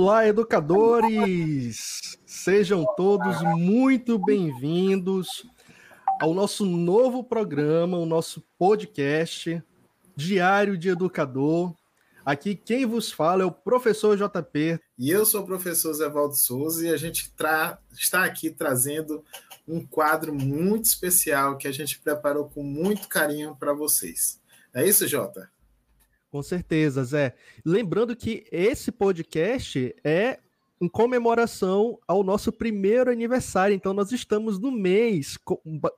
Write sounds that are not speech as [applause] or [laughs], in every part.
Olá, educadores! Sejam todos muito bem-vindos ao nosso novo programa, o nosso podcast Diário de Educador. Aqui quem vos fala é o professor JP. E eu sou o professor Zé Valdo Souza e a gente está aqui trazendo um quadro muito especial que a gente preparou com muito carinho para vocês. É isso, Jota? Com certeza, Zé. Lembrando que esse podcast é em comemoração ao nosso primeiro aniversário. Então, nós estamos no mês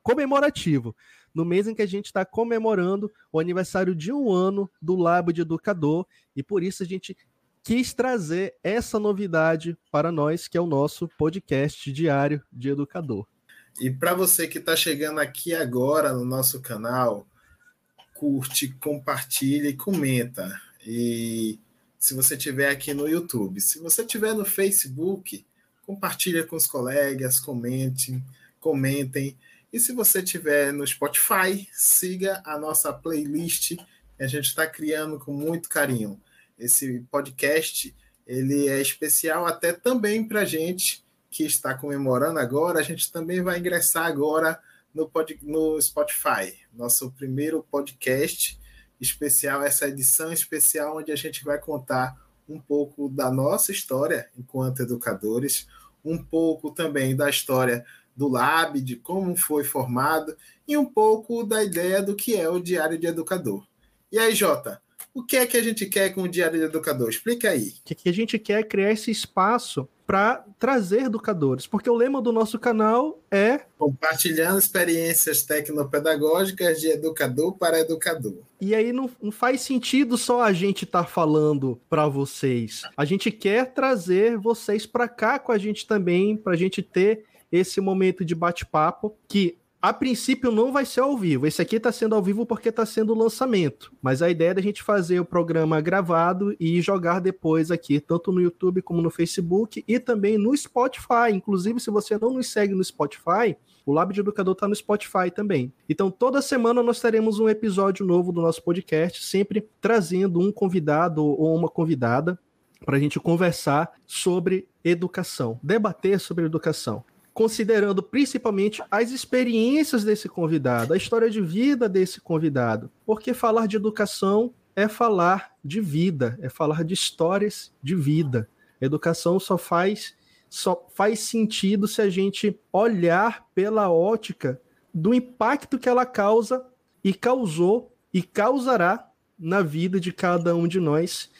comemorativo, no mês em que a gente está comemorando o aniversário de um ano do Labo de Educador, e por isso a gente quis trazer essa novidade para nós, que é o nosso podcast diário de educador. E para você que está chegando aqui agora no nosso canal, curte, compartilha e comenta. E se você estiver aqui no YouTube, se você estiver no Facebook, compartilha com os colegas, comentem, comentem. E se você estiver no Spotify, siga a nossa playlist que a gente está criando com muito carinho. Esse podcast ele é especial até também para a gente que está comemorando agora. A gente também vai ingressar agora no, pod, no Spotify, nosso primeiro podcast especial, essa edição especial onde a gente vai contar um pouco da nossa história enquanto educadores, um pouco também da história do Lab, de como foi formado e um pouco da ideia do que é o Diário de Educador. E aí, Jota, o que é que a gente quer com o Diário de Educador? Explica aí. O que a gente quer é criar esse espaço para trazer educadores, porque o lema do nosso canal é compartilhando experiências tecnopedagógicas de educador para educador. E aí não, não faz sentido só a gente estar tá falando para vocês. A gente quer trazer vocês para cá com a gente também, para a gente ter esse momento de bate-papo que a princípio não vai ser ao vivo. Esse aqui está sendo ao vivo porque está sendo lançamento. Mas a ideia é da gente fazer o programa gravado e jogar depois aqui, tanto no YouTube como no Facebook e também no Spotify. Inclusive, se você não nos segue no Spotify, o Lab de Educador está no Spotify também. Então, toda semana nós teremos um episódio novo do nosso podcast, sempre trazendo um convidado ou uma convidada para a gente conversar sobre educação, debater sobre educação considerando principalmente as experiências desse convidado, a história de vida desse convidado. Porque falar de educação é falar de vida, é falar de histórias de vida. educação só faz só faz sentido se a gente olhar pela ótica do impacto que ela causa e causou e causará na vida de cada um de nós.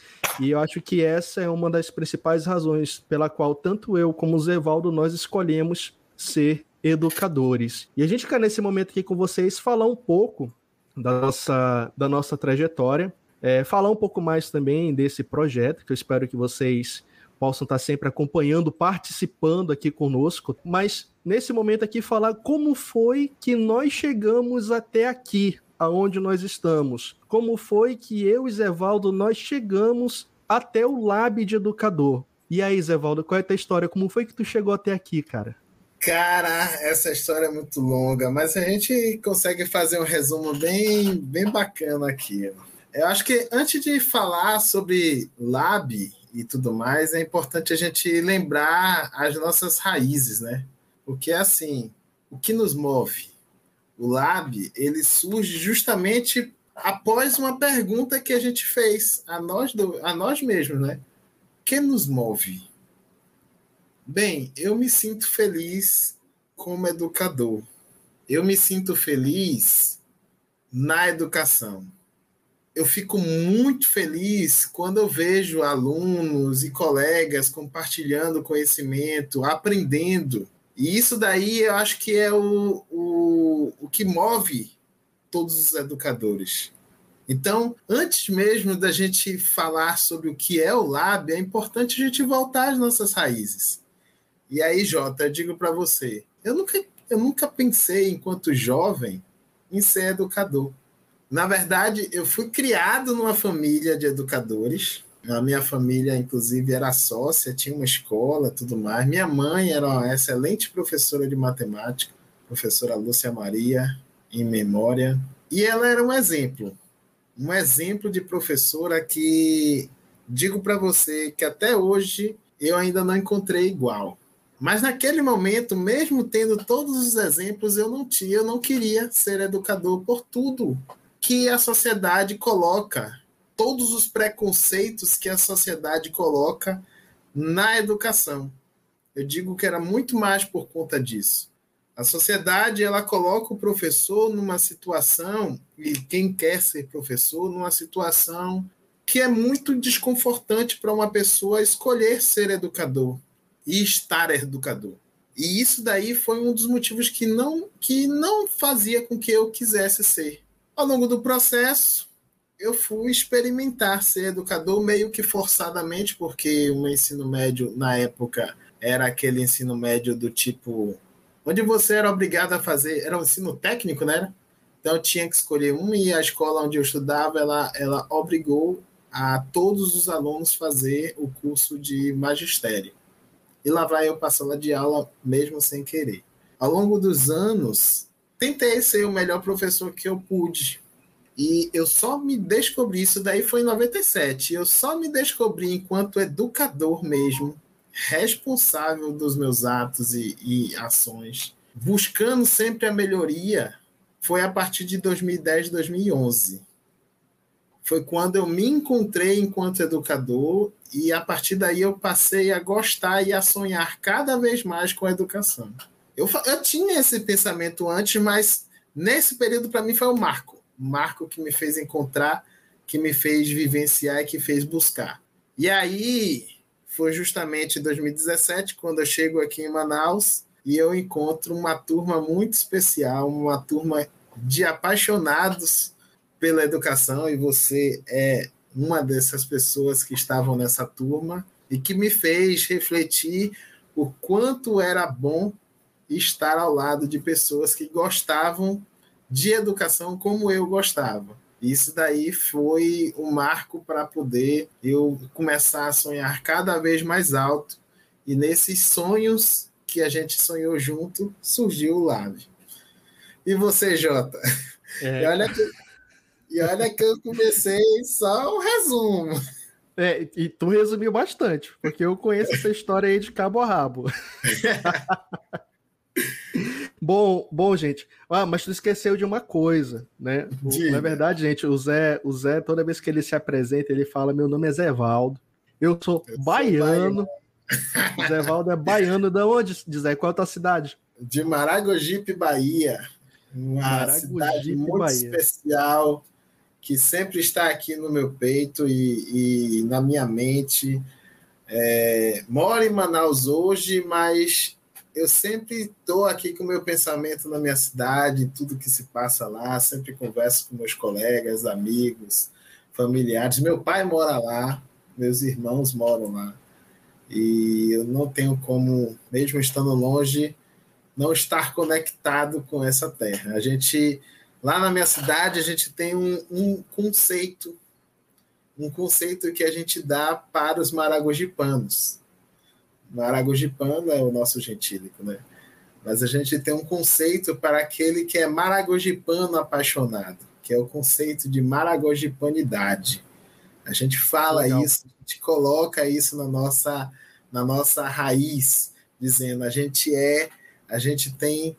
E eu acho que essa é uma das principais razões pela qual tanto eu como o Zevaldo nós escolhemos ser educadores. E a gente quer nesse momento aqui com vocês falar um pouco da nossa, da nossa trajetória, é, falar um pouco mais também desse projeto, que eu espero que vocês possam estar sempre acompanhando, participando aqui conosco, mas nesse momento aqui falar como foi que nós chegamos até aqui, aonde nós estamos. Como foi que eu e Zevaldo nós chegamos até o Lab de Educador. E aí, Zevaldo, qual é a tua história? Como foi que tu chegou até aqui, cara? Cara, essa história é muito longa, mas a gente consegue fazer um resumo bem, bem bacana aqui. Eu acho que antes de falar sobre Lab e tudo mais, é importante a gente lembrar as nossas raízes, né? Porque assim, o que nos move? O Lab, ele surge justamente após uma pergunta que a gente fez a nós, do, a nós mesmos, né? O que nos move? Bem, eu me sinto feliz como educador. Eu me sinto feliz na educação. Eu fico muito feliz quando eu vejo alunos e colegas compartilhando conhecimento, aprendendo. E isso daí eu acho que é o, o, o que move todos os educadores. Então, antes mesmo da gente falar sobre o que é o Lab, é importante a gente voltar às nossas raízes. E aí, Jota, eu digo para você, eu nunca, eu nunca pensei, enquanto jovem, em ser educador. Na verdade, eu fui criado numa família de educadores. A minha família, inclusive, era sócia, tinha uma escola, tudo mais. Minha mãe era uma excelente professora de matemática, professora Lúcia Maria, em memória. E ela era um exemplo, um exemplo de professora que digo para você que até hoje eu ainda não encontrei igual. Mas naquele momento, mesmo tendo todos os exemplos, eu não tinha, eu não queria ser educador por tudo que a sociedade coloca, todos os preconceitos que a sociedade coloca na educação. Eu digo que era muito mais por conta disso. A sociedade ela coloca o professor numa situação e quem quer ser professor numa situação que é muito desconfortante para uma pessoa escolher ser educador e estar educador. E isso daí foi um dos motivos que não, que não fazia com que eu quisesse ser. Ao longo do processo, eu fui experimentar ser educador meio que forçadamente, porque o ensino médio, na época, era aquele ensino médio do tipo. onde você era obrigado a fazer. Era um ensino técnico, né? Então eu tinha que escolher um, e a escola onde eu estudava, ela, ela obrigou a todos os alunos fazer o curso de magistério. E lá vai eu para a sala de aula, mesmo sem querer. Ao longo dos anos, tentei ser o melhor professor que eu pude. E eu só me descobri, isso daí foi em 97, eu só me descobri enquanto educador mesmo, responsável dos meus atos e, e ações, buscando sempre a melhoria, foi a partir de 2010, 2011 foi quando eu me encontrei enquanto educador e a partir daí eu passei a gostar e a sonhar cada vez mais com a educação. Eu, eu tinha esse pensamento antes, mas nesse período para mim foi o marco. O marco que me fez encontrar, que me fez vivenciar e que fez buscar. E aí foi justamente em 2017 quando eu chego aqui em Manaus e eu encontro uma turma muito especial, uma turma de apaixonados pela educação e você é uma dessas pessoas que estavam nessa turma e que me fez refletir o quanto era bom estar ao lado de pessoas que gostavam de educação como eu gostava. Isso daí foi um marco para poder eu começar a sonhar cada vez mais alto. E nesses sonhos que a gente sonhou junto, surgiu o Lave. E você, Jota? É. [laughs] olha que e olha que eu comecei só um resumo. É, e tu resumiu bastante, porque eu conheço essa história aí de cabo a rabo. [laughs] bom, bom, gente. Ah, mas tu esqueceu de uma coisa, né? O, na verdade, gente, o Zé, o Zé, toda vez que ele se apresenta, ele fala: Meu nome é Zé Valdo. Eu sou eu baiano. Sou Zé Valdo é baiano. Da onde, Zé? Qual é a tua cidade? De Maragogipe, Bahia. Uma Maragogipe, cidade muito Bahia. especial que sempre está aqui no meu peito e, e na minha mente. É, moro em Manaus hoje, mas eu sempre estou aqui com o meu pensamento na minha cidade, tudo que se passa lá, sempre converso com meus colegas, amigos, familiares. Meu pai mora lá, meus irmãos moram lá. E eu não tenho como, mesmo estando longe, não estar conectado com essa terra. A gente Lá na minha cidade, a gente tem um, um conceito, um conceito que a gente dá para os maragogipanos. Maragogipano é o nosso gentílico, né? Mas a gente tem um conceito para aquele que é maragogipano apaixonado, que é o conceito de maragogipanidade. A gente fala Legal. isso, a gente coloca isso na nossa, na nossa raiz, dizendo a gente é, a gente tem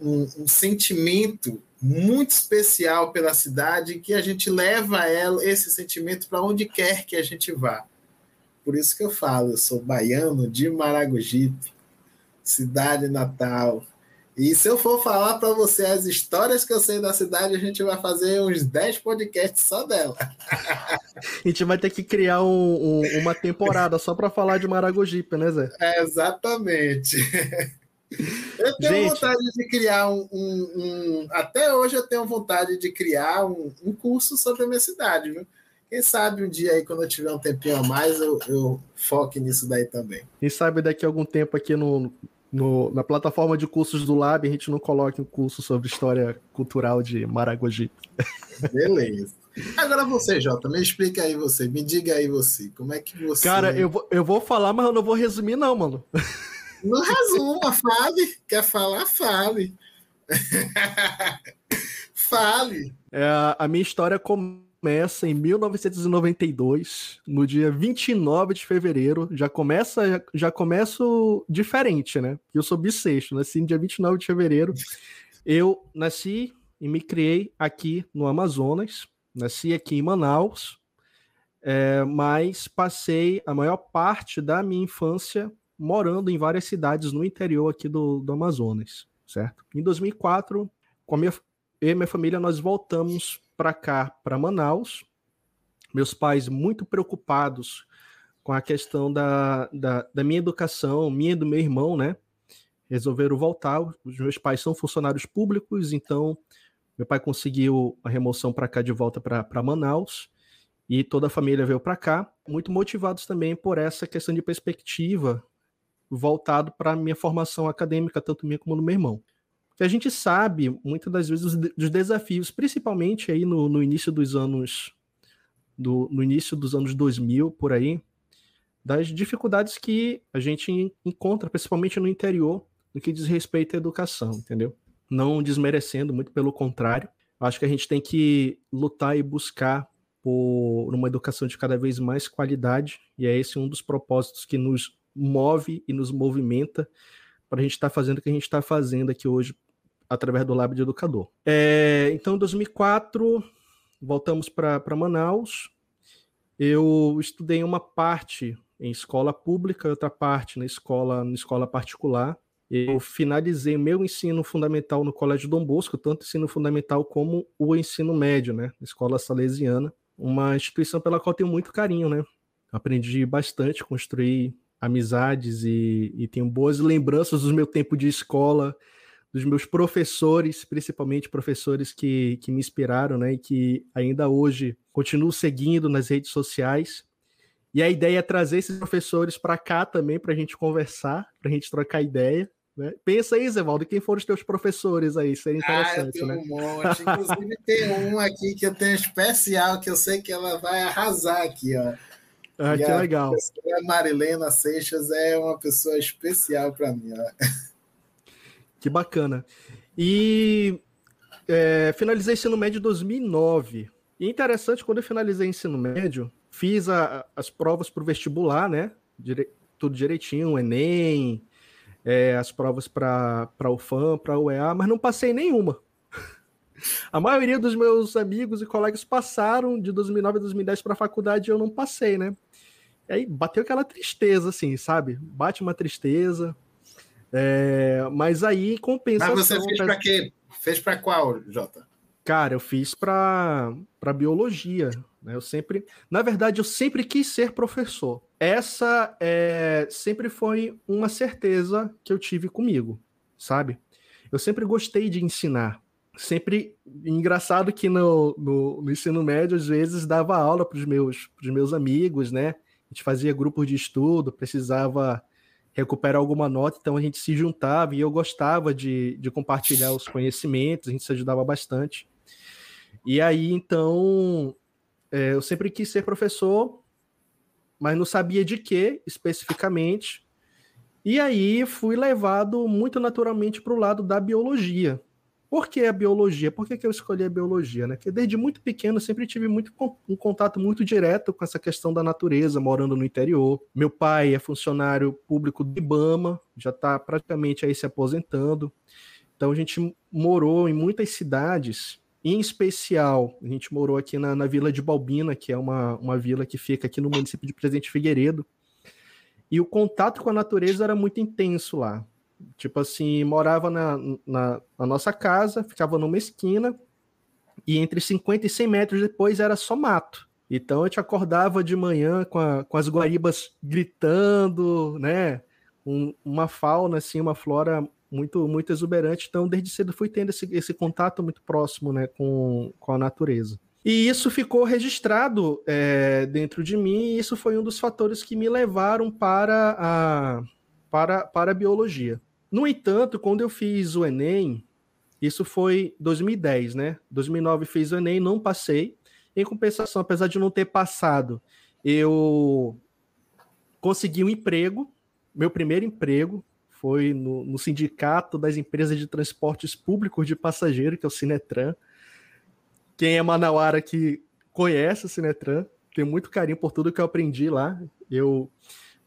um, um sentimento muito especial pela cidade que a gente leva ela esse sentimento para onde quer que a gente vá. Por isso que eu falo, eu sou baiano de Maragogipe, cidade natal. E se eu for falar para você as histórias que eu sei da cidade, a gente vai fazer uns 10 podcasts só dela. [laughs] A gente vai ter que criar um, um, uma temporada só para falar de Maragogipe, né, Zé? É, exatamente. [laughs] Eu tenho Gente, vontade de criar um, um, um, Até hoje eu tenho vontade de criar um, um, curso sobre a minha cidade, viu? Quem sabe um dia aí, quando eu tiver um tempinho a mais, eu, eu foque nisso daí também. Quem sabe daqui a algum tempo aqui no, no, na plataforma de cursos do Lab a gente não coloque um curso sobre história cultural de Maragogi. Beleza. Agora você, Jota, me explica aí você, me diga aí você, como é que você... Cara, eu vou, eu vou falar, mas eu não vou resumir não, mano. Não resuma, fale. Quer falar, fale. [laughs] fale. É, a minha história começa em 1992, no dia 29 de fevereiro. Já começa, já, já começo diferente, né? Eu sou bissexto, nasci no dia 29 de fevereiro. Eu nasci e me criei aqui no Amazonas, nasci aqui em Manaus, é, mas passei a maior parte da minha infância morando em várias cidades no interior aqui do, do Amazonas, certo? Em 2004, com a minha, eu e minha família, nós voltamos para cá, para Manaus. Meus pais muito preocupados com a questão da, da, da, minha educação, minha e do meu irmão, né? Resolveram voltar. Os meus pais são funcionários públicos, então meu pai conseguiu a remoção para cá de volta para Manaus e toda a família veio para cá, muito motivados também por essa questão de perspectiva voltado para a minha formação acadêmica, tanto minha como do meu irmão que a gente sabe muitas das vezes dos desafios, principalmente aí no, no início dos anos do, no início dos anos 2000 por aí, das dificuldades que a gente encontra, principalmente no interior, no que diz respeito à educação, entendeu? Não desmerecendo, muito pelo contrário. Acho que a gente tem que lutar e buscar por uma educação de cada vez mais qualidade, e é esse um dos propósitos que nos move e nos movimenta para a gente estar tá fazendo o que a gente está fazendo aqui hoje através do Lab de Educador. É, então, em 2004, voltamos para Manaus. Eu estudei uma parte em escola pública, outra parte na escola, na escola particular. Eu finalizei meu ensino fundamental no Colégio Dom Bosco, tanto ensino fundamental como o ensino médio, né, escola salesiana, uma instituição pela qual tenho muito carinho, né. Aprendi bastante, construí amizades e, e tenho boas lembranças do meu tempo de escola, dos meus professores, principalmente professores que, que me inspiraram, né, e que ainda hoje continuo seguindo nas redes sociais. E a ideia é trazer esses professores para cá também para a gente conversar, para a gente trocar ideia. Né? Pensa aí, Zevaldo, quem foram os teus professores aí? Seria interessante, ah, eu tenho né? um monte. Inclusive, tem um aqui que eu tenho especial, que eu sei que ela vai arrasar aqui, ó. Ah, e que a legal. A Marilena Seixas é uma pessoa especial para mim. Ó. [laughs] Que bacana. E é, finalizei ensino médio em 2009. E interessante, quando eu finalizei ensino médio, fiz a, as provas para o vestibular, né? Dire, tudo direitinho, o Enem, é, as provas para o FAM, para o EA, mas não passei nenhuma. [laughs] A maioria dos meus amigos e colegas passaram de 2009 a 2010 para a faculdade e eu não passei, né? E aí bateu aquela tristeza, assim, sabe? Bate uma tristeza. É, mas aí compensa. Mas você fez para quê? Fez para qual, Jota? Cara, eu fiz para biologia. Né? Eu sempre, na verdade, eu sempre quis ser professor. Essa é, sempre foi uma certeza que eu tive comigo, sabe? Eu sempre gostei de ensinar. Sempre engraçado que no, no, no ensino médio, às vezes, dava aula para os meus, meus amigos, né? A gente fazia grupos de estudo, precisava recuperar alguma nota, então a gente se juntava e eu gostava de, de compartilhar os conhecimentos, a gente se ajudava bastante. E aí, então, é, eu sempre quis ser professor, mas não sabia de que especificamente. E aí fui levado muito naturalmente para o lado da biologia. Por que a biologia? Por que, que eu escolhi a biologia? Né? Porque desde muito pequeno sempre tive muito, um contato muito direto com essa questão da natureza, morando no interior. Meu pai é funcionário público do IBAMA, já está praticamente aí se aposentando. Então a gente morou em muitas cidades, em especial, a gente morou aqui na, na Vila de Balbina, que é uma, uma vila que fica aqui no município de Presidente Figueiredo. E o contato com a natureza era muito intenso lá. Tipo assim, morava na, na, na, nossa casa, ficava numa esquina, e entre 50 e 100 metros depois era só mato. Então eu te acordava de manhã com, a, com as guaribas gritando, né? Um, uma fauna, assim, uma flora muito muito exuberante. Então, desde cedo fui tendo esse, esse contato muito próximo né, com, com a natureza. E isso ficou registrado é, dentro de mim, e isso foi um dos fatores que me levaram para a, para, para a biologia. No entanto, quando eu fiz o Enem, isso foi 2010, né? 2009 fiz o Enem, não passei. Em compensação, apesar de não ter passado, eu consegui um emprego. Meu primeiro emprego foi no, no Sindicato das Empresas de Transportes Públicos de Passageiro, que é o Sinetran. Quem é manauara que conhece o Sinetran, tenho muito carinho por tudo que eu aprendi lá. Eu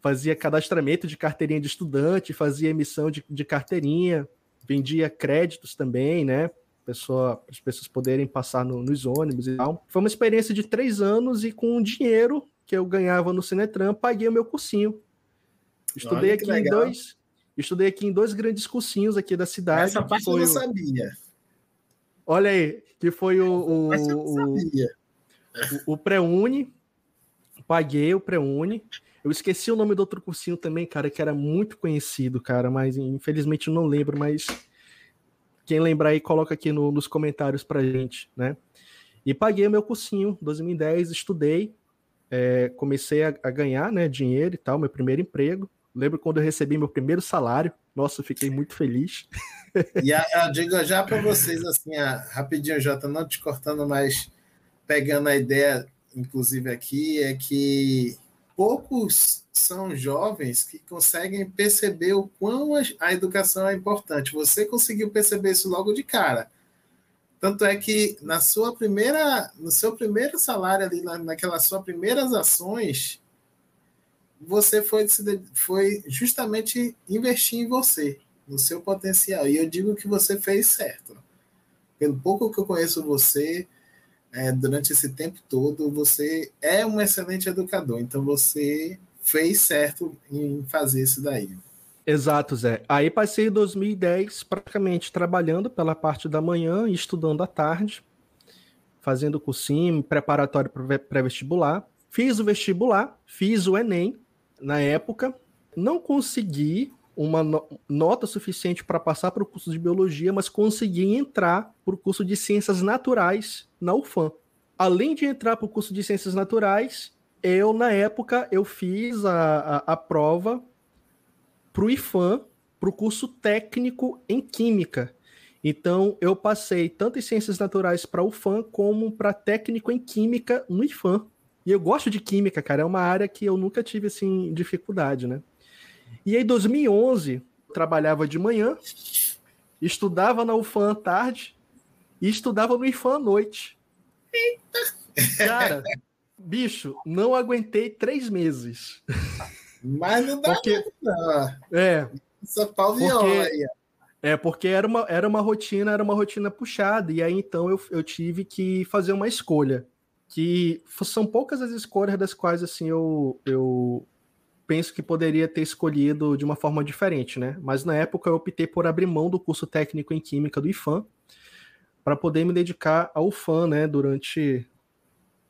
fazia cadastramento de carteirinha de estudante, fazia emissão de, de carteirinha, vendia créditos também, né? Pessoa, as pessoas poderem passar no, nos ônibus e tal. Foi uma experiência de três anos e com o dinheiro que eu ganhava no Cinetran, paguei o meu cursinho. Estudei aqui em dois, estudei aqui em dois grandes cursinhos aqui da cidade. Essa parte eu não sabia. Olha aí, que foi o, o, o, o, o pré-uni, paguei o pré-uni. Eu esqueci o nome do outro cursinho também, cara, que era muito conhecido, cara, mas infelizmente eu não lembro, mas quem lembrar aí, coloca aqui no, nos comentários pra gente, né? E paguei o meu cursinho, 2010, estudei, é, comecei a, a, ganhar né, dinheiro e tal, meu primeiro emprego. Lembro quando eu recebi meu primeiro salário, nossa, fiquei muito feliz. E eu digo já para vocês, assim, a, rapidinho, Jota, não te cortando, mas pegando a ideia, inclusive aqui, é que poucos são jovens que conseguem perceber o quão a educação é importante. Você conseguiu perceber isso logo de cara. Tanto é que na sua primeira, no seu primeiro salário ali, na, naquelas suas primeiras ações, você foi, foi justamente investir em você, no seu potencial. E eu digo que você fez certo. Pelo pouco que eu conheço você, é, durante esse tempo todo, você é um excelente educador. Então você fez certo em fazer isso daí. Exato, Zé. Aí passei 2010 praticamente trabalhando pela parte da manhã e estudando à tarde, fazendo cursinho, preparatório para pré-vestibular. Fiz o vestibular, fiz o Enem na época, não consegui uma no nota suficiente para passar para o curso de biologia, mas consegui entrar para o curso de ciências naturais na UFAM. Além de entrar para o curso de ciências naturais, eu na época eu fiz a, a, a prova para o IFAM, para o curso técnico em química. Então eu passei tanto em ciências naturais para o FAM como para técnico em química no IFAM. E eu gosto de química, cara, é uma área que eu nunca tive assim dificuldade, né? E aí, em 2011, trabalhava de manhã, estudava na UFAM à tarde e estudava no IFAM à noite. Cara, bicho, não aguentei três meses. Mas não dá porque, não. É. Essa pau porque, É, porque era uma, era uma rotina, era uma rotina puxada, e aí então eu, eu tive que fazer uma escolha. Que são poucas as escolhas das quais assim eu, eu penso que poderia ter escolhido de uma forma diferente, né? Mas na época eu optei por abrir mão do curso técnico em Química do IFAM para poder me dedicar ao FAM, né, durante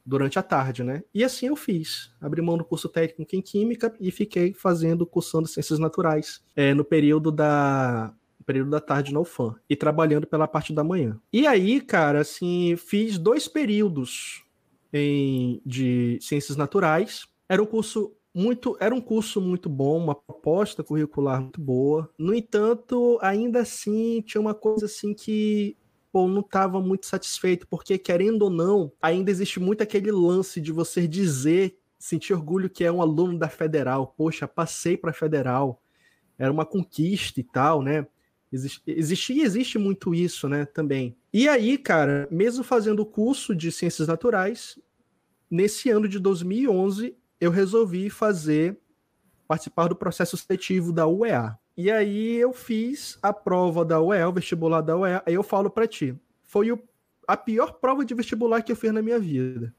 durante a tarde, né? E assim eu fiz. Abri mão do curso técnico em Química e fiquei fazendo, cursando Ciências Naturais é, no período da período da tarde na UFAM e trabalhando pela parte da manhã. E aí, cara, assim, fiz dois períodos em, de Ciências Naturais. Era um curso muito, era um curso muito bom, uma proposta curricular muito boa. No entanto, ainda assim tinha uma coisa assim que pô, não estava muito satisfeito, porque querendo ou não, ainda existe muito aquele lance de você dizer, sentir orgulho que é um aluno da federal. Poxa, passei para federal, era uma conquista e tal, né? Existe, e existe muito isso, né, também. E aí, cara, mesmo fazendo o curso de Ciências Naturais, nesse ano de 2011, eu resolvi fazer, participar do processo seletivo da UEA. E aí eu fiz a prova da UEA, o vestibular da UEA, aí eu falo para ti, foi o, a pior prova de vestibular que eu fiz na minha vida.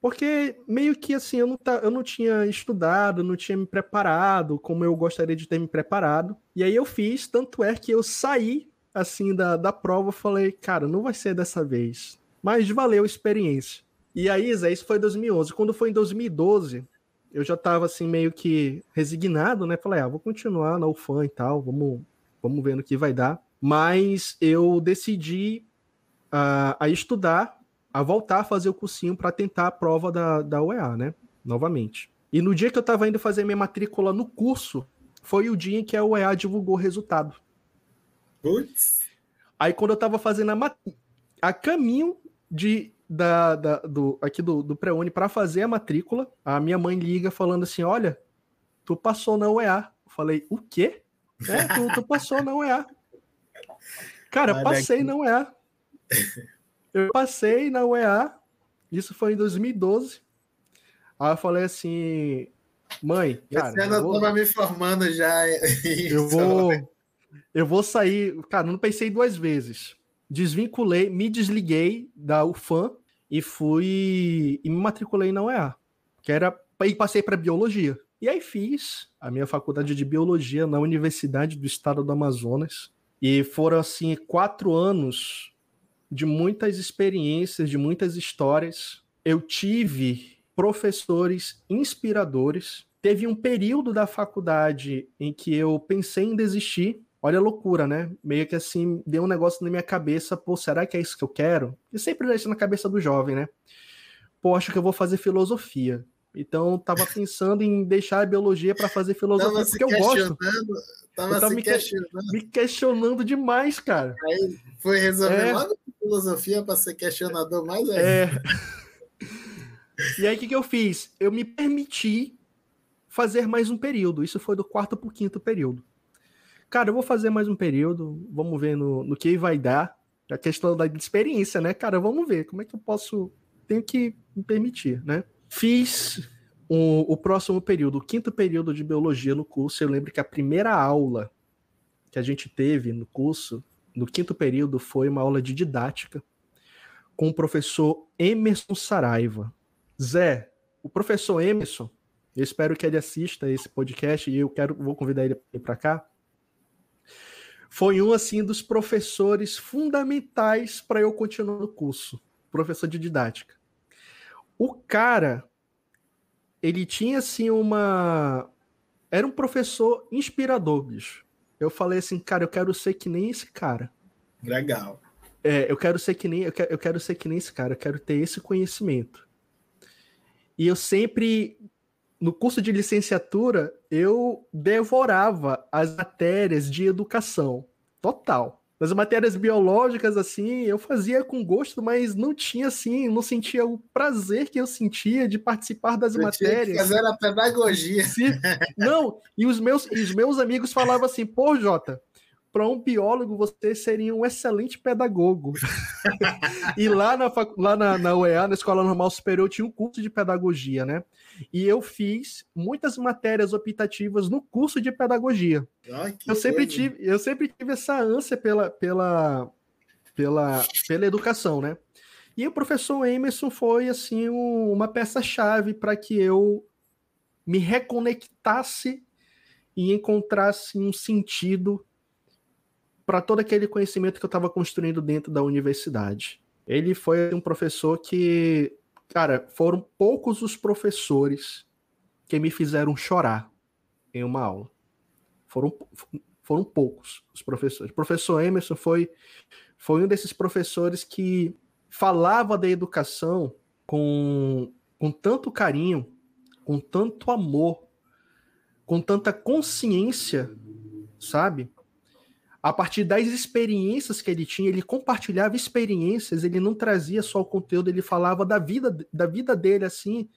Porque meio que assim, eu não, tá, eu não tinha estudado, não tinha me preparado como eu gostaria de ter me preparado. E aí eu fiz, tanto é que eu saí assim da, da prova, falei, cara, não vai ser dessa vez. Mas valeu a experiência. E aí, Zé, isso foi em 2011. Quando foi em 2012, eu já tava assim meio que resignado, né? Falei, ah, vou continuar na UFAM e tal, vamos, vamos ver no que vai dar. Mas eu decidi uh, a estudar, a voltar a fazer o cursinho para tentar a prova da, da UEA, né? Novamente. E no dia que eu tava indo fazer minha matrícula no curso, foi o dia em que a UEA divulgou o resultado. Putz. Aí quando eu tava fazendo a, a caminho de da, da, do, aqui do, do pré-uni para fazer a matrícula, a minha mãe liga falando assim: Olha, tu passou na UEA. Eu falei: O quê? É, tu, tu passou na UEA. Cara, Olha passei aqui. na UEA. Eu passei na UEA Isso foi em 2012. Aí eu falei assim, mãe, cara. Esse ano eu, vou... eu tava me formando já. Eu [laughs] vou. Eu vou sair. Cara, não pensei duas vezes. Desvinculei, me desliguei da UFAM e fui. e me matriculei na UEA. Que era. E passei para biologia. E aí fiz a minha faculdade de biologia na Universidade do Estado do Amazonas. E foram, assim, quatro anos de muitas experiências, de muitas histórias. Eu tive professores inspiradores. Teve um período da faculdade em que eu pensei em desistir. Olha a loucura, né? Meio que assim, deu um negócio na minha cabeça, pô, será que é isso que eu quero? E sempre deixa na cabeça do jovem, né? Pô, acho que eu vou fazer filosofia. Então, tava [laughs] pensando em deixar a biologia para fazer filosofia, tava porque eu gosto. Tava, eu tava me, questionando. me questionando demais, cara. Aí foi resolver é... logo filosofia para ser questionador mais ainda. É. [laughs] e aí, o que, que eu fiz? Eu me permiti fazer mais um período. Isso foi do quarto para o quinto período. Cara, eu vou fazer mais um período, vamos ver no, no que vai dar. A questão da experiência, né? Cara, vamos ver como é que eu posso. Tenho que me permitir, né? Fiz o, o próximo período, o quinto período de biologia no curso. Eu lembro que a primeira aula que a gente teve no curso, no quinto período, foi uma aula de didática com o professor Emerson Saraiva. Zé, o professor Emerson, eu espero que ele assista esse podcast e eu quero vou convidar ele para cá. Foi um assim dos professores fundamentais para eu continuar no curso, professor de didática. O cara, ele tinha assim uma. Era um professor inspirador, bicho. Eu falei assim, cara, eu quero ser que nem esse cara. Legal. É, eu quero ser que nem eu quero, eu quero ser que nem esse cara, eu quero ter esse conhecimento. E eu sempre no curso de licenciatura eu devorava as matérias de educação total. Nas matérias biológicas, assim, eu fazia com gosto, mas não tinha, assim, não sentia o prazer que eu sentia de participar das eu matérias. Tinha fazer a pedagogia. Não, e os meus, e os meus amigos falavam assim, pô, Jota, para um biólogo você seria um excelente pedagogo. [laughs] e lá na, lá na, na UEA, na Escola Normal Superior, tinha um curso de pedagogia, né? E eu fiz muitas matérias optativas no curso de pedagogia. Eu, sempre tive, eu sempre tive essa ânsia pela, pela, pela, pela educação, né? E o professor Emerson foi assim um, uma peça-chave para que eu me reconectasse e encontrasse um sentido para todo aquele conhecimento que eu estava construindo dentro da universidade. Ele foi um professor que Cara, foram poucos os professores que me fizeram chorar em uma aula. Foram, foram poucos os professores. O professor Emerson foi, foi um desses professores que falava da educação com, com tanto carinho, com tanto amor, com tanta consciência, sabe? A partir das experiências que ele tinha, ele compartilhava experiências, ele não trazia só o conteúdo, ele falava da vida, da vida dele, assim,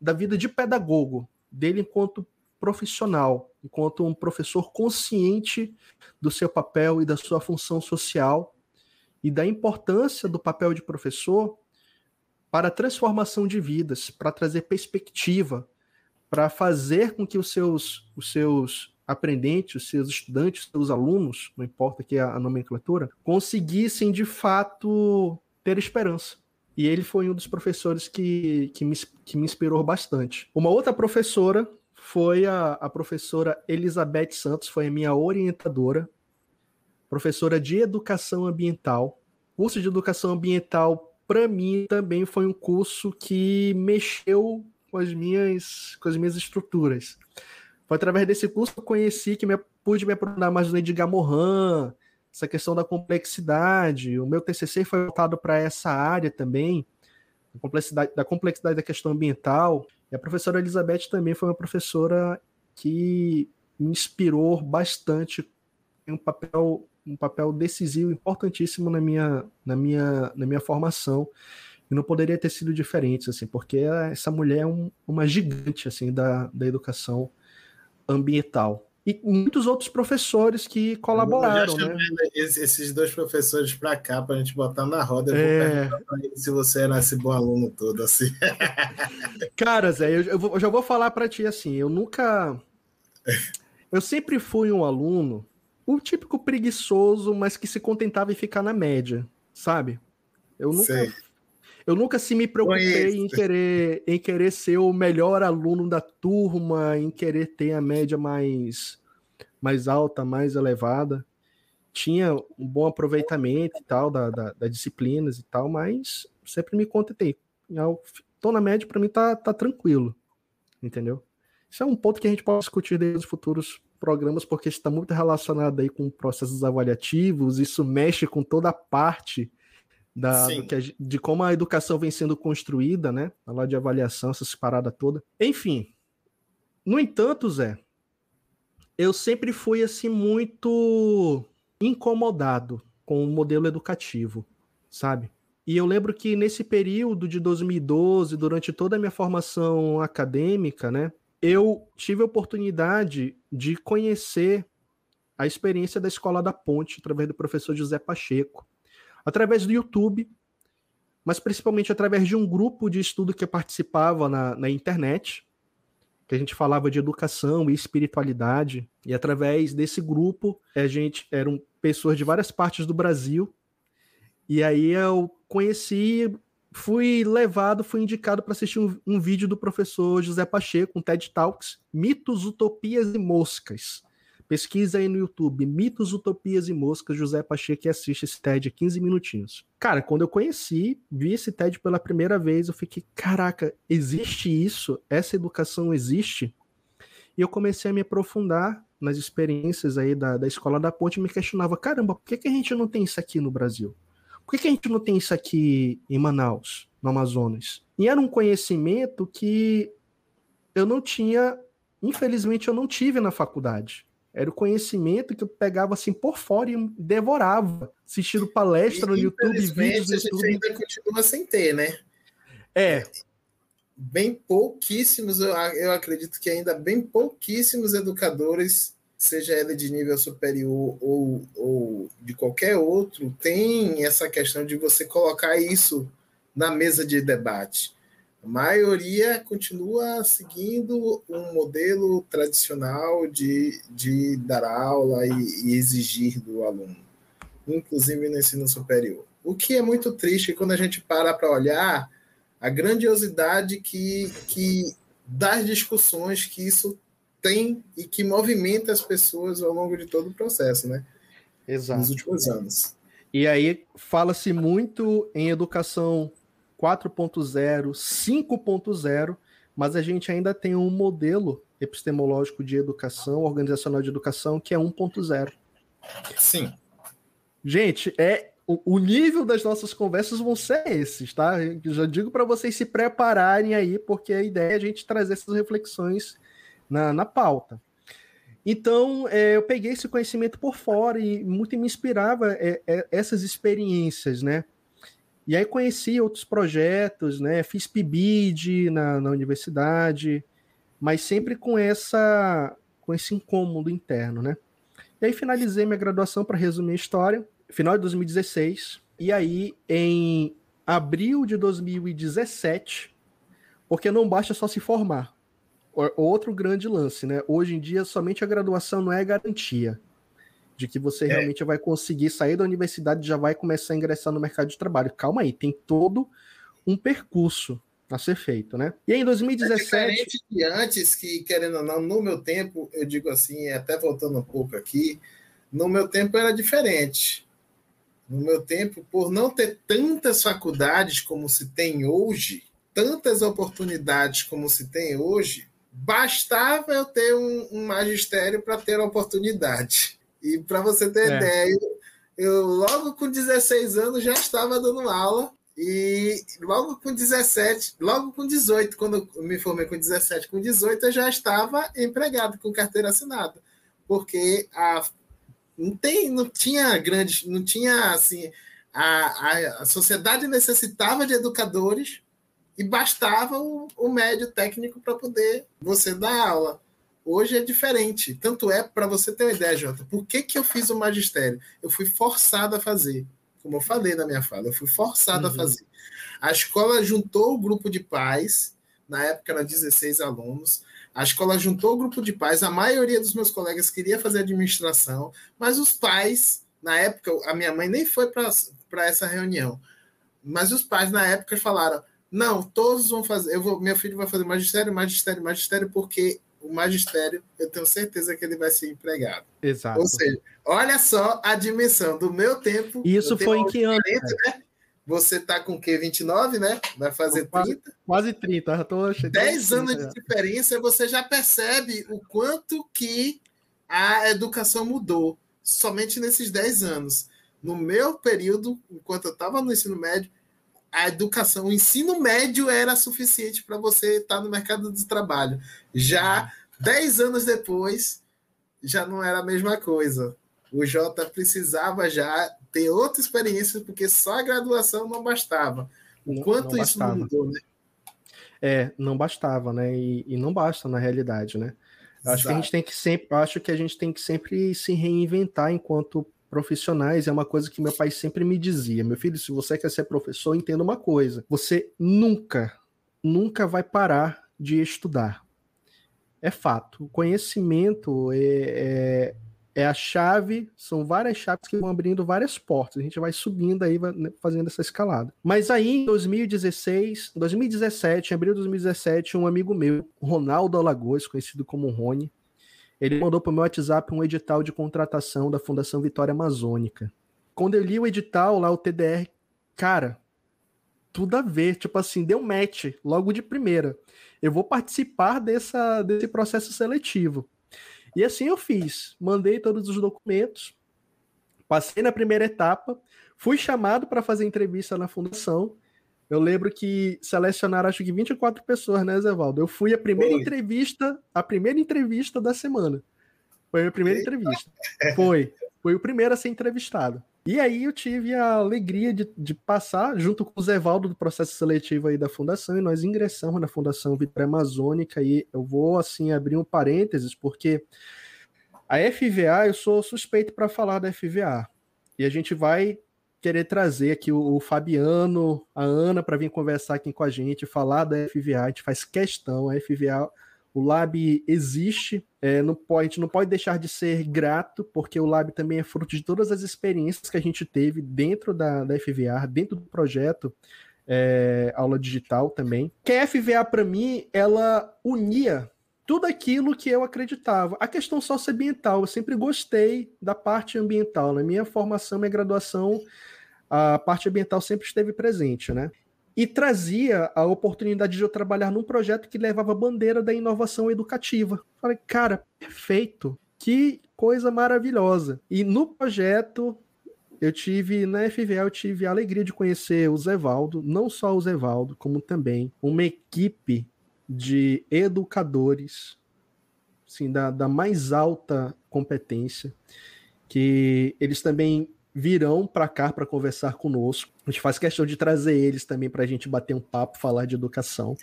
da vida de pedagogo, dele enquanto profissional, enquanto um professor consciente do seu papel e da sua função social e da importância do papel de professor para a transformação de vidas, para trazer perspectiva, para fazer com que os seus, os seus aprendentes, os seus estudantes, os seus alunos, não importa que a, a nomenclatura, conseguissem de fato ter esperança. E ele foi um dos professores que, que, me, que me inspirou bastante. Uma outra professora foi a, a professora Elizabeth Santos, foi a minha orientadora, professora de educação ambiental. O curso de educação ambiental, para mim, também foi um curso que mexeu com as minhas, com as minhas estruturas. Foi através desse curso que eu conheci que me, pude me aprofundar mais no Edgar Morin, essa questão da complexidade. O meu TCC foi voltado para essa área também, da complexidade, da complexidade da questão ambiental. E a professora Elizabeth também foi uma professora que me inspirou bastante em um papel um papel decisivo, importantíssimo na minha, na minha, na minha formação e não poderia ter sido diferente, assim, porque essa mulher é um, uma gigante, assim, da, da educação ambiental. e muitos outros professores que colaboraram, né? Esses dois professores para cá, para a gente botar na roda, eu é... vou perguntar se você era esse bom aluno todo, assim. [laughs] Cara, Zé, eu, eu, eu já vou falar para ti assim, eu nunca... [laughs] Eu sempre fui um aluno, o típico preguiçoso, mas que se contentava em ficar na média, sabe? Eu nunca... Sei. Eu nunca se me preocupei em querer, em querer ser o melhor aluno da turma, em querer ter a média mais, mais alta, mais elevada. Tinha um bom aproveitamento e tal da, da, das disciplinas e tal, mas sempre me contentei. Tô na média, para mim tá, tá tranquilo, entendeu? Isso é um ponto que a gente pode discutir nos futuros programas, porque está muito relacionado aí com processos avaliativos, isso mexe com toda a parte da, que, de como a educação vem sendo construída, né? Lá de avaliação, essas paradas toda. Enfim. No entanto, Zé, eu sempre fui assim muito incomodado com o modelo educativo, sabe? E eu lembro que nesse período de 2012, durante toda a minha formação acadêmica, né, eu tive a oportunidade de conhecer a experiência da Escola da Ponte através do professor José Pacheco através do YouTube, mas principalmente através de um grupo de estudo que eu participava na, na internet, que a gente falava de educação e espiritualidade, e através desse grupo a gente eram pessoas de várias partes do Brasil, e aí eu conheci, fui levado, fui indicado para assistir um, um, vídeo do professor José Pacheco, um TED Talks, Mitos, Utopias e Moscas. Pesquisa aí no YouTube, Mitos, Utopias e Moscas, José Pacheco, e assiste esse TED 15 minutinhos. Cara, quando eu conheci, vi esse TED pela primeira vez, eu fiquei, caraca, existe isso? Essa educação existe? E eu comecei a me aprofundar nas experiências aí da, da Escola da Ponte e me questionava, caramba, por que, que a gente não tem isso aqui no Brasil? Por que, que a gente não tem isso aqui em Manaus, no Amazonas? E era um conhecimento que eu não tinha, infelizmente eu não tive na faculdade. Era o conhecimento que eu pegava assim por fora e devorava, assistindo palestra no YouTube, vídeos no YouTube. A gente ainda continua sem ter, né? É. Bem pouquíssimos, eu, eu acredito que ainda bem pouquíssimos educadores, seja ele de nível superior ou, ou de qualquer outro, tem essa questão de você colocar isso na mesa de debate. A maioria continua seguindo um modelo tradicional de, de dar aula e, e exigir do aluno, inclusive no ensino superior. O que é muito triste quando a gente para para olhar a grandiosidade que, que das discussões que isso tem e que movimenta as pessoas ao longo de todo o processo, né? Exato. Nos últimos anos. E aí fala-se muito em educação 4.0, 5.0, mas a gente ainda tem um modelo epistemológico de educação, organizacional de educação, que é 1.0. Sim. Gente, é o, nível das nossas conversas vão ser esses, tá? Eu já digo para vocês se prepararem aí, porque a ideia é a gente trazer essas reflexões na, na pauta. Então, é, eu peguei esse conhecimento por fora e muito me inspirava é, é, essas experiências, né? E aí conheci outros projetos, né? Fiz PIBID na, na universidade, mas sempre com essa com esse incômodo interno, né? E aí finalizei minha graduação para resumir a história, final de 2016. E aí em abril de 2017, porque não basta só se formar. Outro grande lance, né? Hoje em dia somente a graduação não é garantia de que você é. realmente vai conseguir sair da universidade e já vai começar a ingressar no mercado de trabalho. Calma aí, tem todo um percurso a ser feito, né? E aí, em 2017. É diferente de antes, que, querendo ou não, no meu tempo, eu digo assim, até voltando um pouco aqui, no meu tempo era diferente. No meu tempo, por não ter tantas faculdades como se tem hoje, tantas oportunidades como se tem hoje, bastava eu ter um, um magistério para ter a oportunidade. E para você ter é. ideia, eu logo com 16 anos já estava dando aula e logo com 17, logo com 18, quando eu me formei com 17, com 18 eu já estava empregado com carteira assinada, porque a não tem, não tinha grandes, não tinha assim, a, a, a sociedade necessitava de educadores e bastava o, o médio técnico para poder você dar aula. Hoje é diferente. Tanto é, para você ter uma ideia, Jota, por que, que eu fiz o magistério? Eu fui forçado a fazer. Como eu falei na minha fala, eu fui forçado uhum. a fazer. A escola juntou o grupo de pais, na época eram 16 alunos. A escola juntou o grupo de pais, a maioria dos meus colegas queria fazer administração, mas os pais, na época, a minha mãe nem foi para essa reunião. Mas os pais, na época, falaram: não, todos vão fazer, eu vou, meu filho vai fazer magistério, magistério, magistério, porque o magistério, eu tenho certeza que ele vai ser empregado. Exato. Ou seja, olha só a dimensão do meu tempo. Isso foi em que ano? Né? Você está com o quê? 29, né? Vai fazer quase, 30? Quase 30, já tô 10 anos de diferença, você já percebe o quanto que a educação mudou somente nesses 10 anos. No meu período, enquanto eu estava no ensino médio, a educação, o ensino médio era suficiente para você estar tá no mercado do trabalho. Já dez anos depois, já não era a mesma coisa. O Jota precisava já ter outra experiência, porque só a graduação não bastava. O quanto não isso mudou, né? É, não bastava, né? E, e não basta na realidade, né? Acho que a gente tem que sempre, acho que a gente tem que sempre se reinventar enquanto profissionais é uma coisa que meu pai sempre me dizia: meu filho, se você quer ser professor, entenda uma coisa: você nunca, nunca vai parar de estudar. É fato. O conhecimento é, é, é a chave, são várias chaves que vão abrindo várias portas. A gente vai subindo aí, né, fazendo essa escalada. Mas aí, em 2016, 2017, em abril de 2017, um amigo meu, Ronaldo Alagoas, conhecido como Rony, ele mandou para o meu WhatsApp um edital de contratação da Fundação Vitória Amazônica. Quando eu li o edital lá, o TDR, cara, tudo a ver. Tipo assim, deu match logo de primeira. Eu vou participar dessa, desse processo seletivo. E assim eu fiz. Mandei todos os documentos, passei na primeira etapa, fui chamado para fazer entrevista na fundação. Eu lembro que selecionaram acho que 24 pessoas, né, Zevaldo? Eu fui a primeira Foi. entrevista, a primeira entrevista da semana. Foi a minha primeira Eita. entrevista. Foi. Foi o primeiro a ser entrevistado. E aí eu tive a alegria de, de passar, junto com o Zevaldo, do processo seletivo aí da Fundação, e nós ingressamos na Fundação Vitória Amazônica, e eu vou, assim, abrir um parênteses, porque a FVA, eu sou suspeito para falar da FVA, e a gente vai querer trazer aqui o, o Fabiano, a Ana, para vir conversar aqui com a gente, falar da FVA. A gente faz questão, a FVA, o Lab existe, é, não pode, a gente não pode deixar de ser grato, porque o Lab também é fruto de todas as experiências que a gente teve dentro da, da FVA, dentro do projeto. É, aula digital também. Que a FVA, para mim, ela unia tudo aquilo que eu acreditava. A questão socioambiental, eu sempre gostei da parte ambiental. Na minha formação, minha graduação, a parte ambiental sempre esteve presente, né? E trazia a oportunidade de eu trabalhar num projeto que levava a bandeira da inovação educativa. Falei, cara, perfeito, que coisa maravilhosa. E no projeto, eu tive, na FVA, eu tive a alegria de conhecer o Zevaldo, não só o Zevaldo, como também uma equipe de educadores, assim, da, da mais alta competência, que eles também virão para cá para conversar conosco. A gente faz questão de trazer eles também para a gente bater um papo, falar de educação.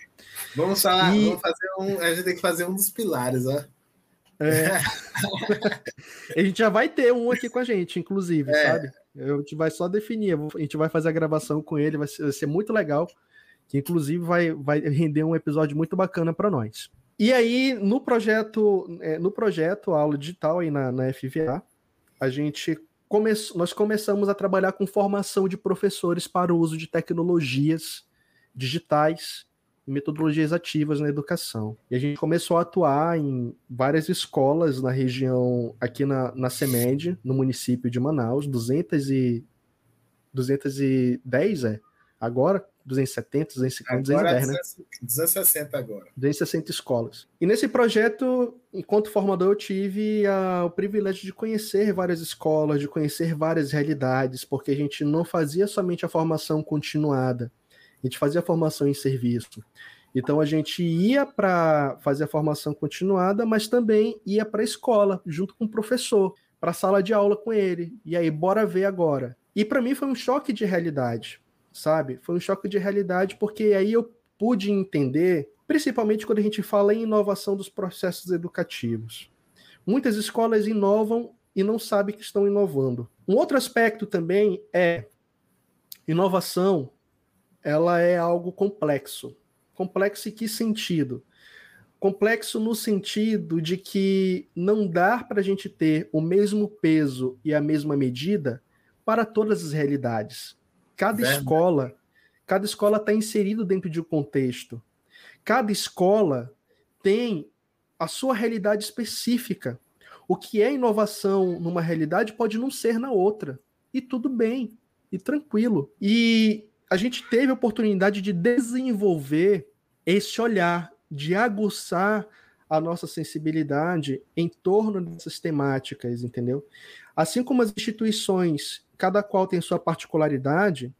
Vamos falar, e... vamos fazer um, a gente tem que fazer um dos pilares, ó. É. [laughs] a gente já vai ter um aqui com a gente, inclusive, é. sabe? A gente vai só definir, a gente vai fazer a gravação com ele, vai ser, vai ser muito legal que inclusive vai, vai render um episódio muito bacana para nós. E aí, no projeto, é, no projeto Aula Digital aí na, na FVA, a gente come, nós começamos a trabalhar com formação de professores para o uso de tecnologias digitais e metodologias ativas na educação. E a gente começou a atuar em várias escolas na região, aqui na, na CEMED, no município de Manaus, 200 e, 210, é, agora, 270, 250, agora 210, né? 260 agora. 260 escolas. E nesse projeto, enquanto formador, eu tive a, o privilégio de conhecer várias escolas, de conhecer várias realidades, porque a gente não fazia somente a formação continuada, a gente fazia a formação em serviço. Então a gente ia para fazer a formação continuada, mas também ia para a escola, junto com o professor, para a sala de aula com ele. E aí, bora ver agora. E para mim foi um choque de realidade sabe? Foi um choque de realidade, porque aí eu pude entender principalmente quando a gente fala em inovação dos processos educativos. Muitas escolas inovam e não sabem que estão inovando. Um outro aspecto também é inovação, ela é algo complexo. Complexo em que sentido? Complexo no sentido de que não dá para a gente ter o mesmo peso e a mesma medida para todas as realidades. Cada Verdade. escola, cada escola está inserido dentro de um contexto. Cada escola tem a sua realidade específica. O que é inovação numa realidade pode não ser na outra. E tudo bem, e tranquilo. E a gente teve a oportunidade de desenvolver esse olhar, de aguçar a nossa sensibilidade em torno dessas temáticas, entendeu? Assim como as instituições, cada qual tem sua particularidade,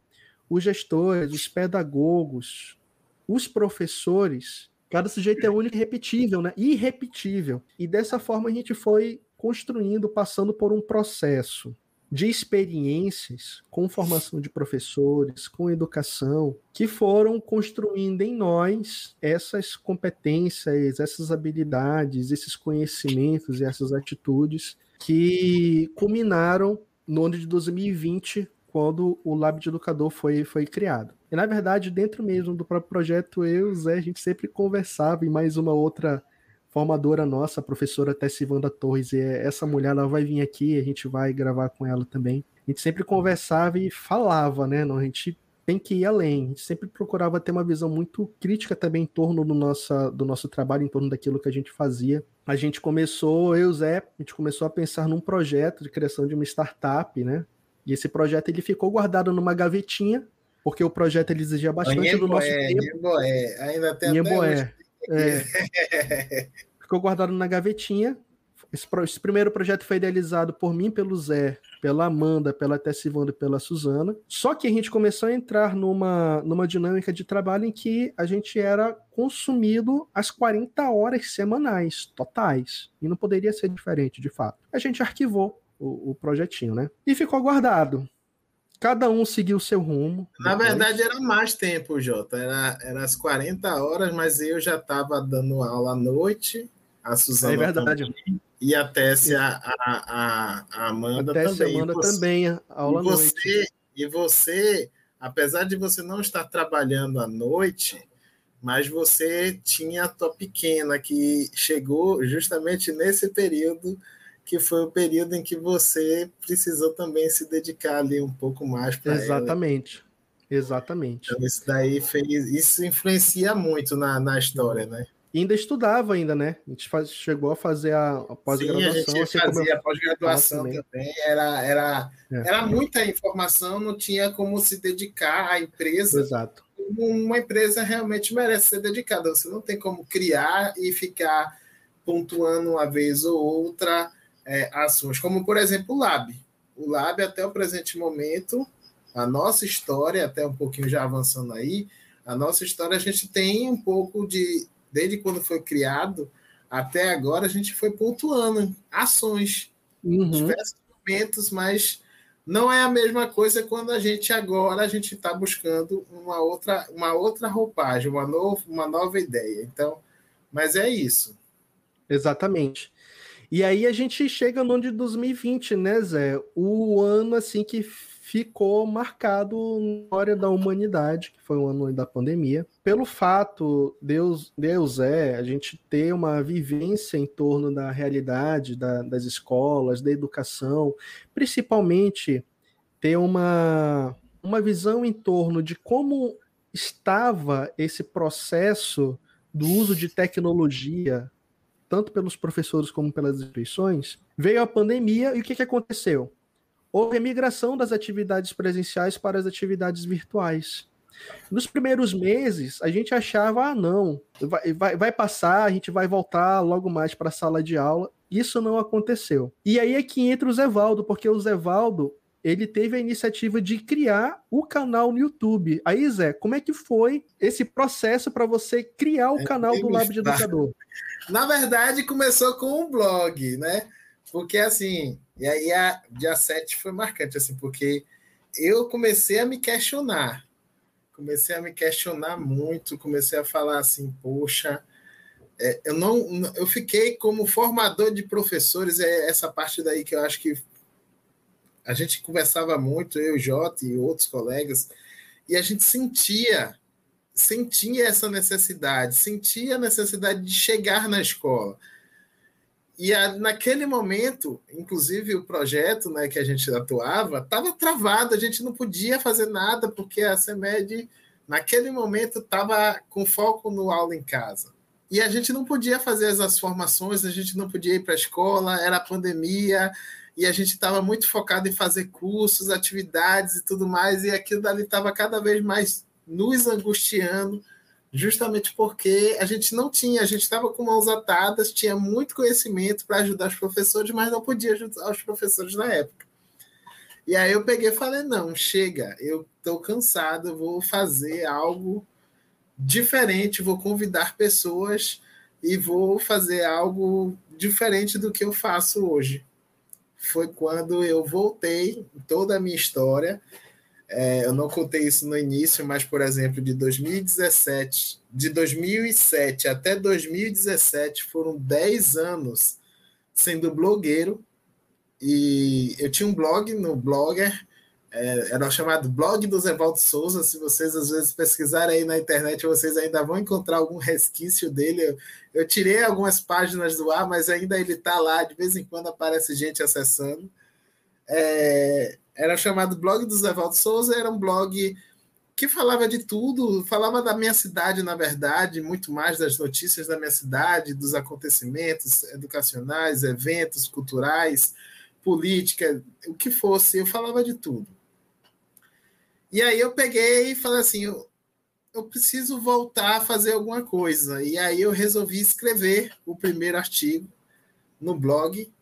os gestores, os pedagogos, os professores, cada sujeito é único e repetível, né? Irrepetível. E dessa forma a gente foi construindo, passando por um processo de experiências com formação de professores, com educação, que foram construindo em nós essas competências, essas habilidades, esses conhecimentos e essas atitudes que culminaram no ano de 2020, quando o Lab de Educador foi, foi criado. E, na verdade, dentro mesmo do próprio projeto, eu e o Zé, a gente sempre conversava em mais uma outra formadora nossa, a professora Tessivanda Torres, e essa mulher ela vai vir aqui, a gente vai gravar com ela também. A gente sempre conversava e falava, né? A gente tem que ir além. A gente sempre procurava ter uma visão muito crítica também em torno do, nossa, do nosso trabalho, em torno daquilo que a gente fazia. A gente começou, eu e o Zé, a gente começou a pensar num projeto de criação de uma startup, né? E esse projeto ele ficou guardado numa gavetinha, porque o projeto ele exigia bastante do nosso tempo. Nhemboé, ainda tem até é. [laughs] Ficou guardado na gavetinha. Esse, esse, primeiro projeto foi idealizado por mim, pelo Zé, pela Amanda, pela Tessivanda e pela Suzana. Só que a gente começou a entrar numa, numa dinâmica de trabalho em que a gente era consumido às 40 horas semanais, totais. E não poderia ser diferente, de fato. A gente arquivou o, o projetinho, né? E ficou guardado. Cada um seguiu o seu rumo. Na depois. verdade, era mais tempo, Jota. Era, era as 40 horas, mas eu já estava dando aula à noite. A Suzana é verdade. Também, e a Tessia, a, a, a Amanda a Tessia também. Amanda você, também, a aula à noite. E você, apesar de você não estar trabalhando à noite, mas você tinha a tua pequena que chegou justamente nesse período que foi o período em que você precisou também se dedicar ali um pouco mais para Exatamente. Ela. Exatamente. Então, isso daí fez. Isso influencia muito na, na história, né? E ainda estudava ainda, né? A gente faz, chegou a fazer a, a pós-graduação. Sim, a gente assim fazia a pós-graduação também. também. Era, era, é. era muita informação, não tinha como se dedicar à empresa. Exato. Uma empresa realmente merece ser dedicada. Você não tem como criar e ficar pontuando uma vez ou outra é, ações, como por exemplo o Lab. O Lab, até o presente momento, a nossa história, até um pouquinho já avançando aí, a nossa história a gente tem um pouco de, desde quando foi criado até agora, a gente foi pontuando ações, uhum. diversos momentos, mas não é a mesma coisa quando a gente agora a gente está buscando uma outra, uma outra roupagem, uma, novo, uma nova ideia. Então, mas é isso. Exatamente. E aí a gente chega no ano de 2020, né, Zé? O ano assim que ficou marcado na história da humanidade, que foi o ano da pandemia, pelo fato Deus, Deus é a gente ter uma vivência em torno da realidade da, das escolas, da educação, principalmente ter uma, uma visão em torno de como estava esse processo do uso de tecnologia tanto pelos professores como pelas instituições, veio a pandemia e o que, que aconteceu? Houve a migração das atividades presenciais para as atividades virtuais. Nos primeiros meses, a gente achava, ah, não, vai, vai, vai passar, a gente vai voltar logo mais para a sala de aula. Isso não aconteceu. E aí é que entra o Zevaldo, porque o Zevaldo, ele teve a iniciativa de criar o canal no YouTube. Aí, Zé, como é que foi esse processo para você criar o é canal do Lab de Educador? [laughs] Na verdade, começou com um blog, né? Porque assim, e aí a dia 7 foi marcante, assim, porque eu comecei a me questionar. comecei a me questionar muito, comecei a falar assim, poxa, é, eu não, eu fiquei como formador de professores, é essa parte daí que eu acho que a gente conversava muito, eu, Jota e outros colegas, e a gente sentia, sentia essa necessidade, sentia a necessidade de chegar na escola. E a, naquele momento, inclusive o projeto né, que a gente atuava, estava travado, a gente não podia fazer nada, porque a CEMED, naquele momento, estava com foco no aula em casa. E a gente não podia fazer as formações, a gente não podia ir para a escola, era pandemia, e a gente estava muito focado em fazer cursos, atividades e tudo mais, e aquilo dali estava cada vez mais nos angustiando, justamente porque a gente não tinha, a gente estava com mãos atadas, tinha muito conhecimento para ajudar os professores, mas não podia ajudar os professores na época. E aí eu peguei e falei: não, chega, eu estou cansado, vou fazer algo diferente, vou convidar pessoas e vou fazer algo diferente do que eu faço hoje foi quando eu voltei toda a minha história. É, eu não contei isso no início, mas, por exemplo, de 2017, de 2007 até 2017 foram 10 anos sendo blogueiro. E eu tinha um blog no Blogger, é, era chamado Blog do Zevaldo Souza. Se vocês às vezes pesquisarem aí na internet, vocês ainda vão encontrar algum resquício dele. Eu, eu tirei algumas páginas do ar, mas ainda ele está lá. De vez em quando aparece gente acessando. É, era chamado Blog do Zevaldo Souza. Era um blog que falava de tudo, falava da minha cidade, na verdade, muito mais das notícias da minha cidade, dos acontecimentos educacionais, eventos culturais, política, o que fosse, eu falava de tudo. E aí eu peguei e falei assim, eu, eu preciso voltar a fazer alguma coisa. E aí eu resolvi escrever o primeiro artigo no blog.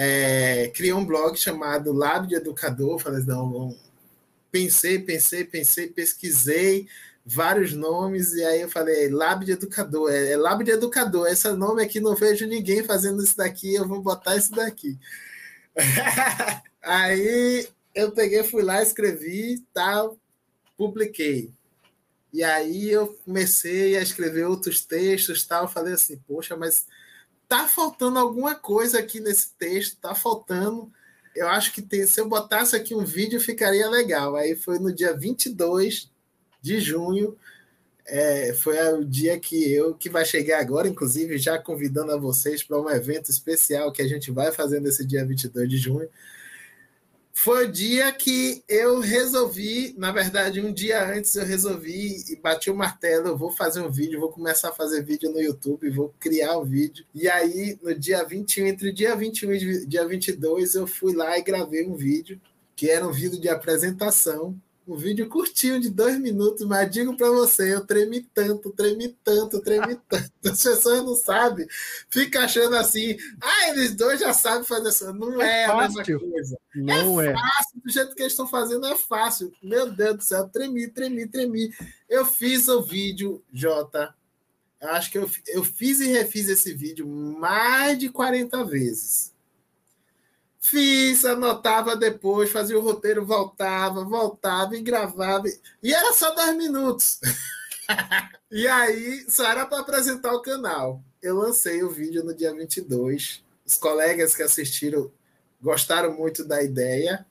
É, criei um blog chamado Lab de Educador. Falei, não, pensei, pensei, pensei, pesquisei vários nomes, e aí eu falei, Lab de Educador, é, é Lab de Educador, esse nome aqui não vejo ninguém fazendo isso daqui, eu vou botar isso daqui. [laughs] aí eu peguei, fui lá, escrevi, tal, publiquei. E aí eu comecei a escrever outros textos, tal, falei assim, poxa, mas tá faltando alguma coisa aqui nesse texto, tá faltando. Eu acho que tem, se eu botasse aqui um vídeo ficaria legal. Aí foi no dia 22 de junho, é, foi o dia que eu, que vai chegar agora, inclusive já convidando a vocês para um evento especial que a gente vai fazer nesse dia 22 de junho foi o dia que eu resolvi, na verdade, um dia antes eu resolvi e bati o martelo, eu vou fazer um vídeo, vou começar a fazer vídeo no YouTube, vou criar o um vídeo. E aí, no dia 21, entre o dia 21 e dia 22, eu fui lá e gravei um vídeo, que era um vídeo de apresentação um vídeo curtinho de dois minutos, mas digo para você, eu tremi tanto, tremi tanto, tremi [laughs] tanto. As pessoas não sabem, fica achando assim, ah, eles dois já sabem fazer isso. Não é, é a mesma coisa. Não é, é fácil, do jeito que eles estão fazendo é fácil. Meu Deus do céu, tremi, tremi, tremi. Eu fiz o vídeo, Jota. Acho que eu, eu fiz e refiz esse vídeo mais de 40 vezes. Fiz, anotava depois, fazia o roteiro, voltava, voltava e gravava. E era só 10 minutos. [laughs] e aí, só era para apresentar o canal. Eu lancei o vídeo no dia 22. Os colegas que assistiram gostaram muito da ideia.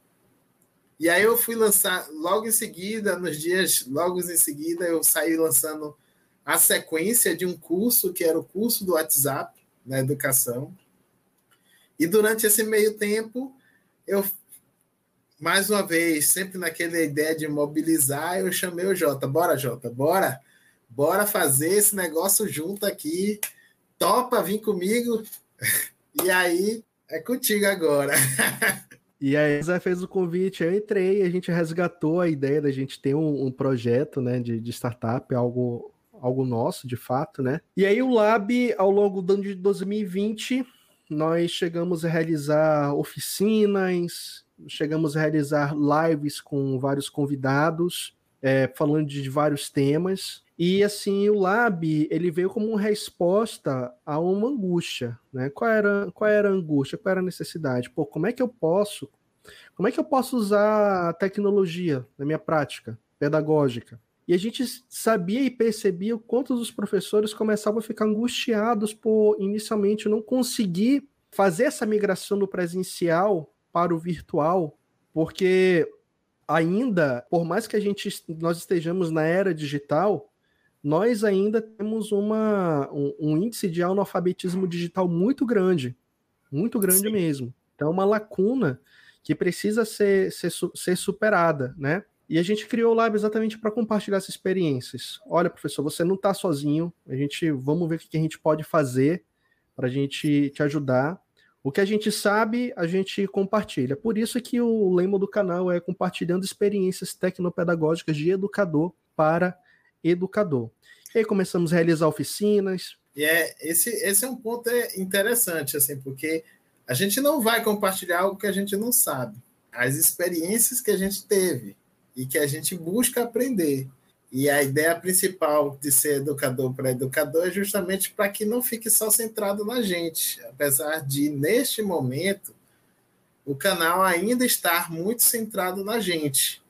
E aí eu fui lançar logo em seguida, nos dias logo em seguida, eu saí lançando a sequência de um curso que era o curso do WhatsApp na educação e durante esse meio tempo, eu, mais uma vez, sempre naquela ideia de mobilizar, eu chamei o Jota. Bora, Jota, bora. Bora fazer esse negócio junto aqui. Topa vir comigo. [laughs] E aí, é contigo agora. [laughs] E aí, Zé fez o convite, eu entrei, a gente resgatou a ideia da gente ter um, um projeto né, de, de startup, algo, algo nosso, de fato, né? E aí o Lab, ao longo do ano de 2020, nós chegamos a realizar oficinas, chegamos a realizar lives com vários convidados, é, falando de vários temas. E assim, o Lab, ele veio como uma resposta a uma angústia, né? Qual era, qual era a angústia? Qual era a necessidade? Pô, como é que eu posso, como é que eu posso usar a tecnologia na minha prática pedagógica? E a gente sabia e percebia o quanto os professores começavam a ficar angustiados por inicialmente não conseguir fazer essa migração do presencial para o virtual, porque ainda, por mais que a gente nós estejamos na era digital, nós ainda temos uma, um, um índice de analfabetismo digital muito grande, muito grande Sim. mesmo. Então, é uma lacuna que precisa ser, ser, ser superada, né? E a gente criou o Lab exatamente para compartilhar essas experiências. Olha, professor, você não está sozinho. A gente vamos ver o que a gente pode fazer para a gente te ajudar. O que a gente sabe, a gente compartilha. Por isso que o lema do canal é compartilhando experiências tecnopedagógicas de educador para educador. E aí começamos a realizar oficinas. E é, esse, esse é um ponto é interessante, assim, porque a gente não vai compartilhar algo que a gente não sabe. As experiências que a gente teve e que a gente busca aprender. E a ideia principal de ser educador para educador é justamente para que não fique só centrado na gente, apesar de, neste momento, o canal ainda estar muito centrado na gente.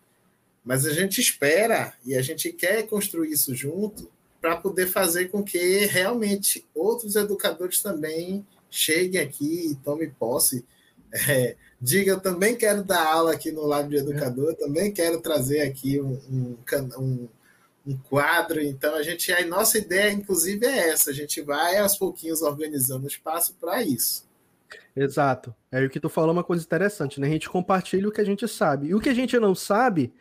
Mas a gente espera e a gente quer construir isso junto para poder fazer com que realmente outros educadores também cheguem aqui e tomem posse é, diga, eu também quero dar aula aqui no Lab de Educador, também quero trazer aqui um, um, um, um, quadro. Então, a gente, a nossa ideia, inclusive, é essa: a gente vai aos pouquinhos organizando espaço para isso. Exato. É o que tu falou, uma coisa interessante, né? A gente compartilha o que a gente sabe. E o que a gente não sabe,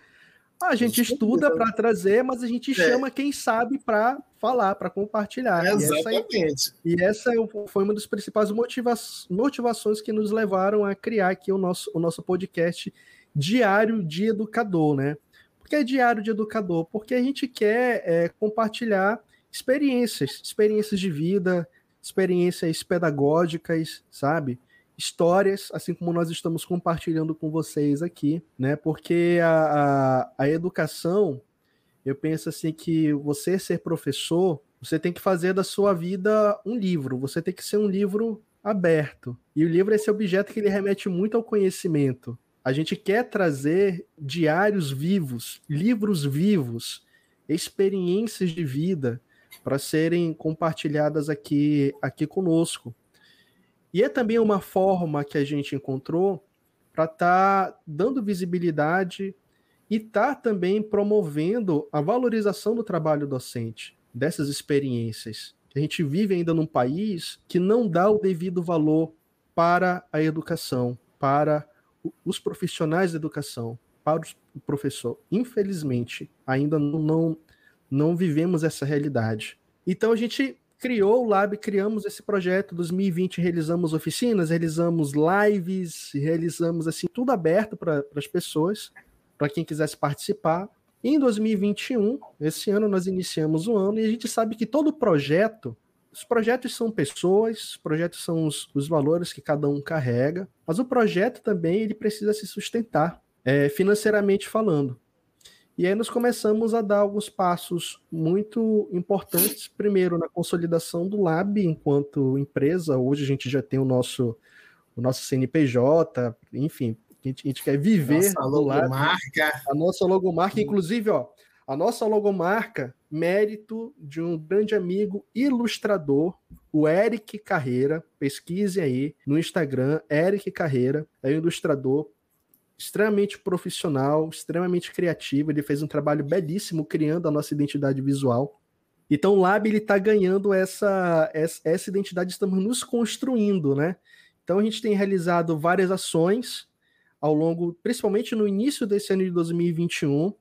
a gente estuda para trazer, mas a gente é. chama quem sabe para falar, para compartilhar. Exatamente. E essa, e essa foi uma das principais motiva motivações que nos levaram a criar aqui o nosso, o nosso podcast Diário de Educador, né? Por que é Diário de Educador? Porque a gente quer é, compartilhar experiências, experiências de vida, experiências pedagógicas, sabe? Histórias, assim como nós estamos compartilhando com vocês aqui, né? Porque a, a, a educação, eu penso assim que você ser professor, você tem que fazer da sua vida um livro, você tem que ser um livro aberto. E o livro é esse objeto que ele remete muito ao conhecimento. A gente quer trazer diários vivos, livros vivos, experiências de vida para serem compartilhadas aqui aqui conosco. E é também uma forma que a gente encontrou para estar tá dando visibilidade e estar tá também promovendo a valorização do trabalho docente, dessas experiências. A gente vive ainda num país que não dá o devido valor para a educação, para os profissionais da educação, para o professor. Infelizmente, ainda não, não, não vivemos essa realidade. Então a gente criou o Lab, criamos esse projeto. 2020 realizamos oficinas, realizamos lives, realizamos assim tudo aberto para as pessoas, para quem quisesse participar. Em 2021, esse ano nós iniciamos o ano e a gente sabe que todo projeto, os projetos são pessoas, os projetos são os, os valores que cada um carrega, mas o projeto também ele precisa se sustentar, é, financeiramente falando. E aí nós começamos a dar alguns passos muito importantes. Primeiro, na consolidação do Lab enquanto empresa. Hoje a gente já tem o nosso, o nosso CNPJ, enfim, a gente, a gente quer viver nossa logomarca. A nossa logomarca, inclusive, ó, a nossa logomarca, mérito de um grande amigo ilustrador, o Eric Carreira. Pesquise aí no Instagram, Eric Carreira, é um ilustrador extremamente profissional, extremamente criativo. Ele fez um trabalho belíssimo criando a nossa identidade visual. Então o Lab ele está ganhando essa, essa, identidade, estamos nos construindo, né? Então a gente tem realizado várias ações ao longo, principalmente no início desse ano de 2021.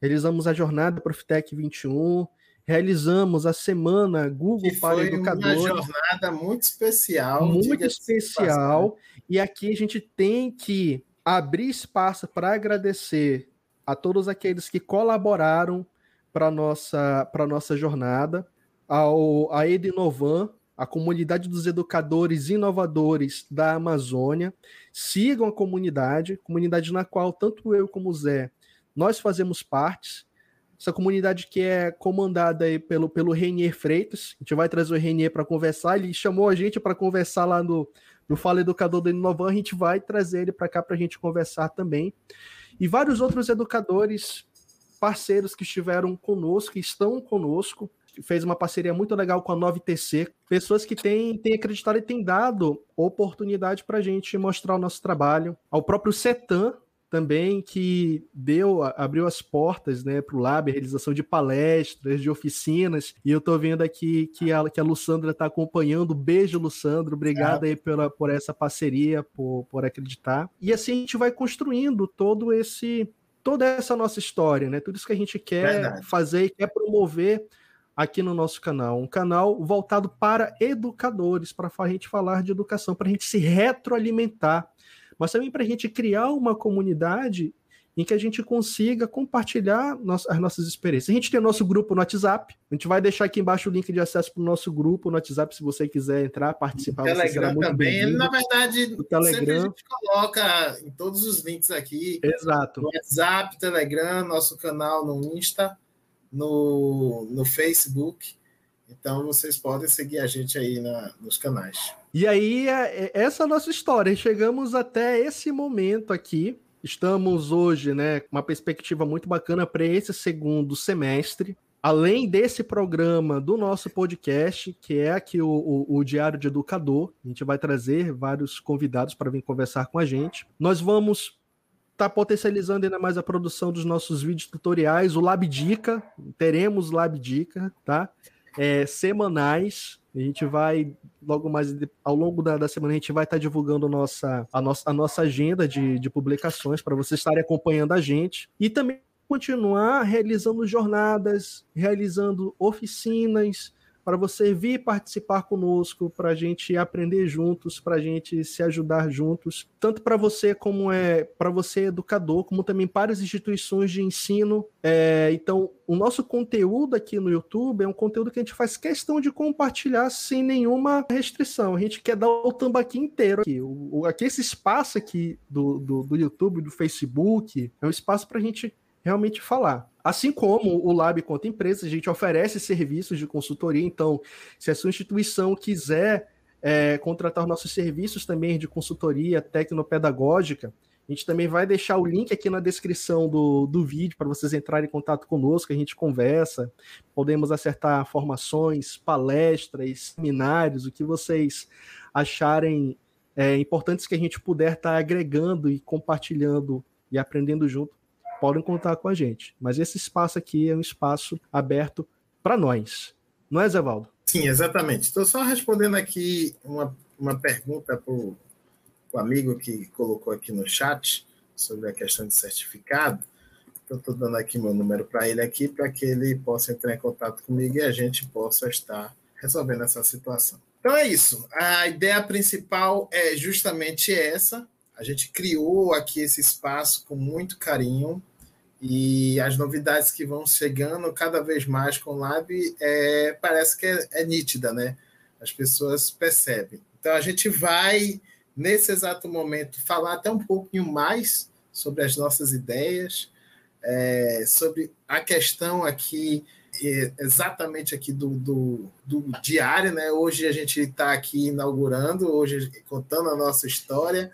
Realizamos a jornada Profitec 21, realizamos a semana Google que para Educadores. Uma jornada muito especial. Muito especial. E aqui a gente tem que abrir espaço para agradecer a todos aqueles que colaboraram para nossa para nossa jornada, ao a Edinovan, a comunidade dos educadores inovadores da Amazônia. Sigam a comunidade, comunidade na qual tanto eu como o Zé nós fazemos parte. Essa comunidade que é comandada aí pelo, pelo Renier Freitas. A gente vai trazer o Renier para conversar. Ele chamou a gente para conversar lá no, no Fala Educador do Inovan, a gente vai trazer ele para cá para a gente conversar também. E vários outros educadores parceiros que estiveram conosco, que estão conosco, fez uma parceria muito legal com a 9TC, pessoas que têm, têm acreditado e têm dado oportunidade para a gente mostrar o nosso trabalho. Ao próprio Setan, também que deu, abriu as portas né, para o Lab, a realização de palestras, de oficinas, e eu estou vendo aqui que a, que a Lussandra está acompanhando. Beijo, Lussandro, obrigado é. aí pela, por essa parceria, por, por acreditar. E assim a gente vai construindo todo esse toda essa nossa história, né? Tudo isso que a gente quer Verdade. fazer e quer promover aqui no nosso canal. Um canal voltado para educadores, para a gente falar de educação, para a gente se retroalimentar mas também para a gente criar uma comunidade em que a gente consiga compartilhar as nossas experiências. A gente tem o nosso grupo no WhatsApp, a gente vai deixar aqui embaixo o link de acesso para o nosso grupo no WhatsApp, se você quiser entrar, participar. O Telegram também, na verdade, o Telegram. a gente coloca em todos os links aqui. Exato. No WhatsApp, Telegram, nosso canal no Insta, no, no Facebook. Então vocês podem seguir a gente aí na, nos canais. E aí, é, é, essa é a nossa história. Chegamos até esse momento aqui. Estamos hoje, né, uma perspectiva muito bacana para esse segundo semestre. Além desse programa do nosso podcast, que é aqui o, o, o Diário de Educador, a gente vai trazer vários convidados para vir conversar com a gente. Nós vamos estar tá potencializando ainda mais a produção dos nossos vídeos tutoriais, o Lab Dica, teremos Lab Dica, tá? É, semanais. A gente vai, logo mais ao longo da, da semana, a gente vai estar tá divulgando nossa, a, nossa, a nossa agenda de, de publicações para vocês estarem acompanhando a gente. E também continuar realizando jornadas, realizando oficinas, para você vir participar conosco, para a gente aprender juntos, para a gente se ajudar juntos, tanto para você como é para você educador, como também para as instituições de ensino. É, então, o nosso conteúdo aqui no YouTube é um conteúdo que a gente faz questão de compartilhar sem nenhuma restrição. A gente quer dar o tambaqui inteiro aqui. O, o, aqui esse espaço aqui do, do, do YouTube, do Facebook, é um espaço para a gente realmente falar. Assim como o Lab conta empresas, a gente oferece serviços de consultoria. Então, se a sua instituição quiser é, contratar nossos serviços também de consultoria tecnopedagógica, a gente também vai deixar o link aqui na descrição do, do vídeo para vocês entrarem em contato conosco, a gente conversa, podemos acertar formações, palestras, seminários, o que vocês acharem é, importantes que a gente puder estar tá agregando e compartilhando e aprendendo junto podem contar com a gente. Mas esse espaço aqui é um espaço aberto para nós. Não é, Zé Valdo? Sim, exatamente. Estou só respondendo aqui uma, uma pergunta para o amigo que colocou aqui no chat sobre a questão de certificado. Estou dando aqui meu número para ele aqui para que ele possa entrar em contato comigo e a gente possa estar resolvendo essa situação. Então é isso. A ideia principal é justamente essa. A gente criou aqui esse espaço com muito carinho e as novidades que vão chegando cada vez mais com o Lab é, parece que é, é nítida, né? As pessoas percebem. Então a gente vai, nesse exato momento, falar até um pouquinho mais sobre as nossas ideias, é, sobre a questão aqui, exatamente aqui do, do, do diário, né? Hoje a gente está aqui inaugurando, hoje contando a nossa história.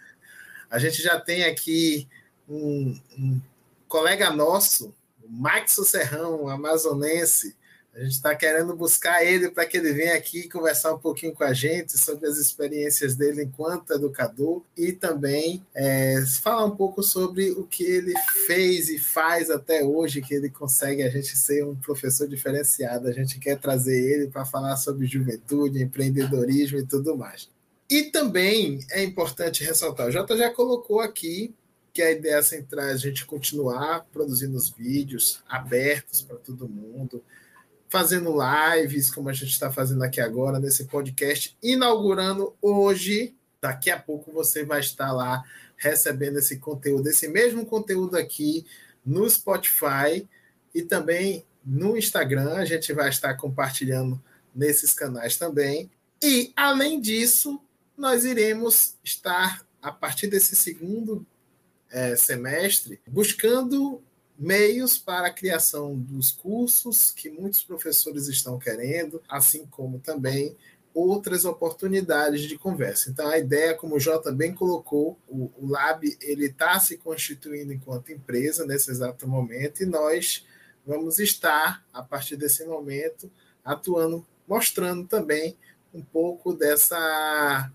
A gente já tem aqui um, um colega nosso, o Max Serrão, amazonense. A gente está querendo buscar ele para que ele venha aqui conversar um pouquinho com a gente sobre as experiências dele enquanto educador e também é, falar um pouco sobre o que ele fez e faz até hoje, que ele consegue a gente ser um professor diferenciado. A gente quer trazer ele para falar sobre juventude, empreendedorismo e tudo mais. E também é importante ressaltar, o Jota já colocou aqui que a ideia central é a gente continuar produzindo os vídeos abertos para todo mundo, fazendo lives, como a gente está fazendo aqui agora, nesse podcast, inaugurando hoje. Daqui a pouco você vai estar lá recebendo esse conteúdo, esse mesmo conteúdo aqui no Spotify e também no Instagram. A gente vai estar compartilhando nesses canais também. E, além disso, nós iremos estar, a partir desse segundo é, semestre, buscando meios para a criação dos cursos que muitos professores estão querendo, assim como também outras oportunidades de conversa. Então, a ideia, como o Jota bem colocou, o, o Lab ele está se constituindo enquanto empresa nesse exato momento e nós vamos estar, a partir desse momento, atuando, mostrando também um pouco dessa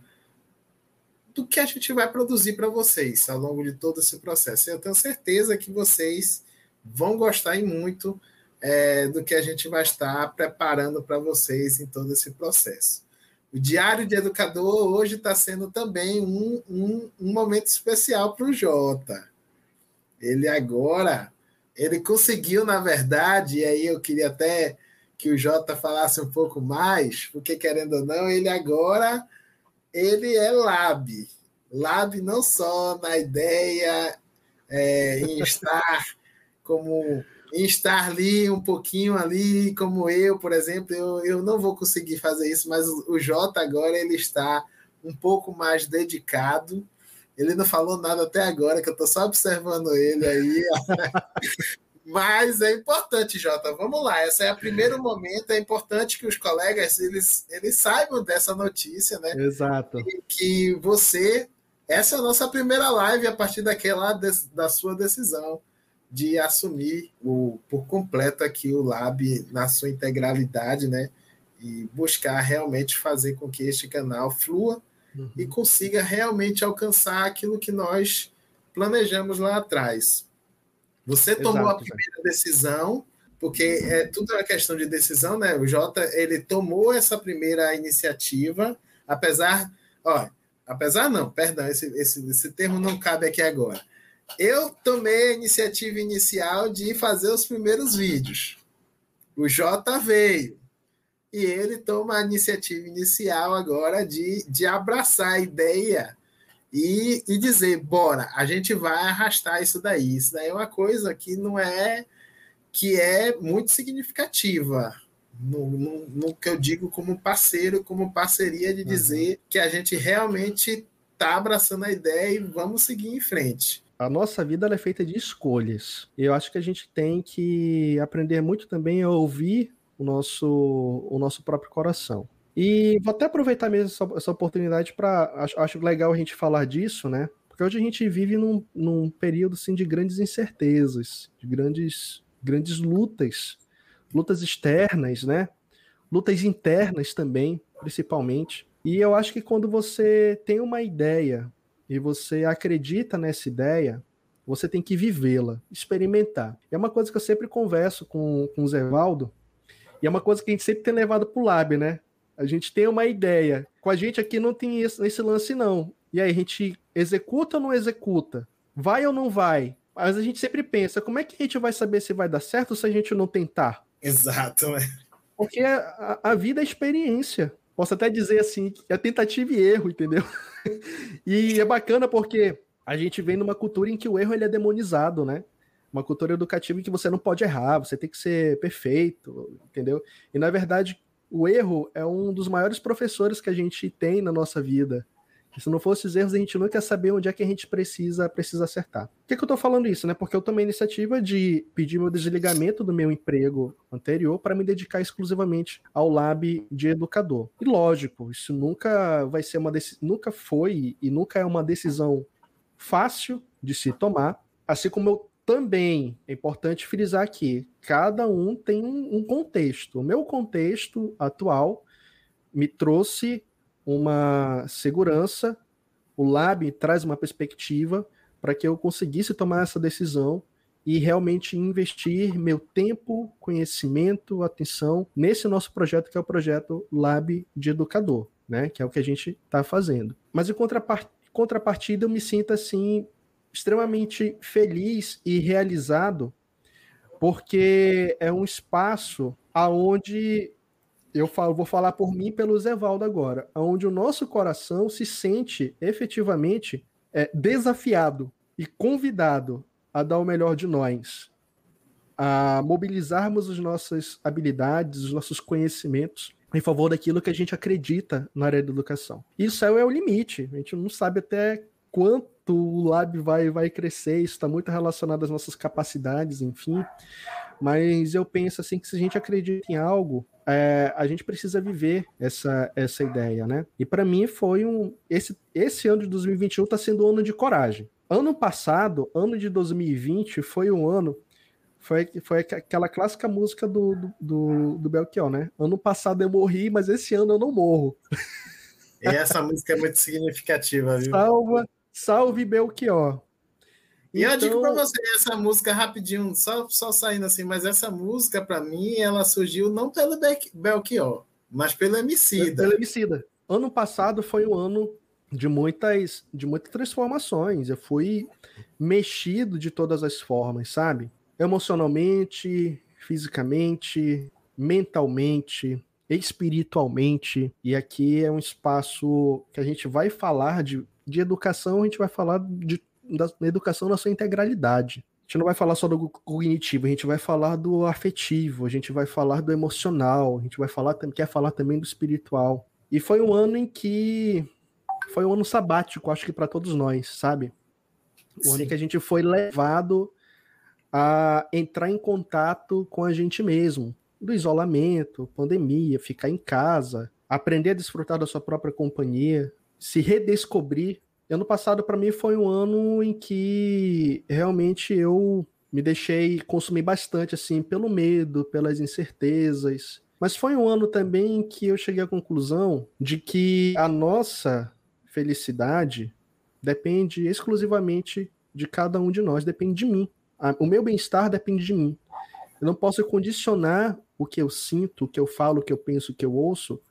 do que a gente vai produzir para vocês ao longo de todo esse processo. Eu tenho certeza que vocês vão gostar e muito é, do que a gente vai estar preparando para vocês em todo esse processo. O Diário de Educador hoje está sendo também um, um, um momento especial para o Jota. Ele agora, ele conseguiu, na verdade, e aí eu queria até que o Jota falasse um pouco mais, porque querendo ou não, ele agora ele é lab. Lab não só na ideia é, em estar como em estar ali um pouquinho ali, como eu, por exemplo, eu, eu não vou conseguir fazer isso, mas o, o Jota agora ele está um pouco mais dedicado ele não falou nada até agora, que eu estou só observando ele aí. [laughs] Mas é importante, Jota. Vamos lá. Esse é o primeiro momento. É importante que os colegas eles, eles saibam dessa notícia, né? Exato. E que você. Essa é a nossa primeira live a partir daquela da sua decisão de assumir o, por completo aqui o Lab na sua integralidade, né? E buscar realmente fazer com que este canal flua uhum. e consiga realmente alcançar aquilo que nós planejamos lá atrás. Você tomou Exato, a primeira decisão, porque é tudo uma questão de decisão, né? O Jota ele tomou essa primeira iniciativa, apesar, ó, apesar não, perdão, esse, esse, esse termo não cabe aqui agora. Eu tomei a iniciativa inicial de fazer os primeiros vídeos. O Jota veio e ele toma a iniciativa inicial agora de, de abraçar a ideia e, e dizer, bora, a gente vai arrastar isso daí. Isso daí é uma coisa que não é que é muito significativa no, no, no que eu digo como parceiro, como parceria de dizer uhum. que a gente realmente está abraçando a ideia e vamos seguir em frente. A nossa vida é feita de escolhas. Eu acho que a gente tem que aprender muito também a ouvir o nosso, o nosso próprio coração. E vou até aproveitar mesmo essa, essa oportunidade para. Acho, acho, legal a gente falar disso, né? Porque hoje a gente vive num, num período assim, de grandes incertezas, de grandes, grandes lutas, lutas externas, né? Lutas internas também, principalmente. E eu acho que quando você tem uma ideia e você acredita nessa ideia, você tem que vivê-la, experimentar. É uma coisa que eu sempre converso com, com o Zé Valdo, e é uma coisa que a gente sempre tem levado pro lab, né? A gente tem uma ideia. Com a gente aqui não tem esse, esse lance, não. E aí a gente executa ou não executa? Vai ou não vai? Mas a gente sempre pensa, como é que a gente vai saber se vai dar certo se a gente não tentar? Exato, é. Porque a, a vida é experiência. Posso até dizer assim, é tentativa e erro, entendeu? [laughs] e é bacana porque a gente vem numa cultura em que o erro ele é demonizado, né? uma cultura educativa em que você não pode errar, você tem que ser perfeito, entendeu? E na verdade, o erro é um dos maiores professores que a gente tem na nossa vida. se não fosse os erros, a gente nunca ia saber onde é que a gente precisa, precisa acertar. Por que, que eu tô falando isso, né? Porque eu tomei a iniciativa de pedir meu desligamento do meu emprego anterior para me dedicar exclusivamente ao lab de educador. E lógico, isso nunca vai ser uma nunca foi e nunca é uma decisão fácil de se tomar, assim como eu também é importante frisar aqui: cada um tem um contexto. O meu contexto atual me trouxe uma segurança, o Lab traz uma perspectiva para que eu conseguisse tomar essa decisão e realmente investir meu tempo, conhecimento, atenção nesse nosso projeto que é o projeto Lab de Educador, né? Que é o que a gente está fazendo. Mas em contrapartida, eu me sinto assim extremamente feliz e realizado, porque é um espaço aonde eu falo, vou falar por mim pelo Zevaldo agora, onde o nosso coração se sente efetivamente é, desafiado e convidado a dar o melhor de nós, a mobilizarmos as nossas habilidades, os nossos conhecimentos em favor daquilo que a gente acredita na área da educação. Isso é o limite, a gente não sabe até quanto o lab vai, vai crescer, isso está muito relacionado às nossas capacidades, enfim. Mas eu penso assim que se a gente acredita em algo, é, a gente precisa viver essa, essa ideia, né? E para mim foi um. Esse, esse ano de 2021 está sendo um ano de coragem. Ano passado, ano de 2020, foi um ano Foi, foi aquela clássica música do, do, do, do Belchior, né? Ano passado eu morri, mas esse ano eu não morro. E essa música é muito significativa, viu? Salva, salve Belchior. E então... eu digo para então você, essa música rapidinho, só, só saindo assim, mas essa música, para mim, ela surgiu não pelo Belchior, mas pelo Emicida. Pelo Emicida. Ano passado foi um ano de muitas, de muitas transformações. Eu fui mexido de todas as formas, sabe? Emocionalmente, fisicamente, mentalmente, espiritualmente. E aqui é um espaço que a gente vai falar de, de educação, a gente vai falar de da, educação na sua integralidade. A gente não vai falar só do cognitivo, a gente vai falar do afetivo, a gente vai falar do emocional, a gente vai falar, quer falar também do espiritual. E foi um ano em que foi um ano sabático, acho que para todos nós, sabe? O Sim. ano em que a gente foi levado a entrar em contato com a gente mesmo, do isolamento, pandemia, ficar em casa, aprender a desfrutar da sua própria companhia, se redescobrir Ano passado, para mim, foi um ano em que realmente eu me deixei consumir bastante, assim, pelo medo, pelas incertezas. Mas foi um ano também em que eu cheguei à conclusão de que a nossa felicidade depende exclusivamente de cada um de nós, depende de mim. O meu bem-estar depende de mim. Eu não posso condicionar o que eu sinto, o que eu falo, o que eu penso, o que eu ouço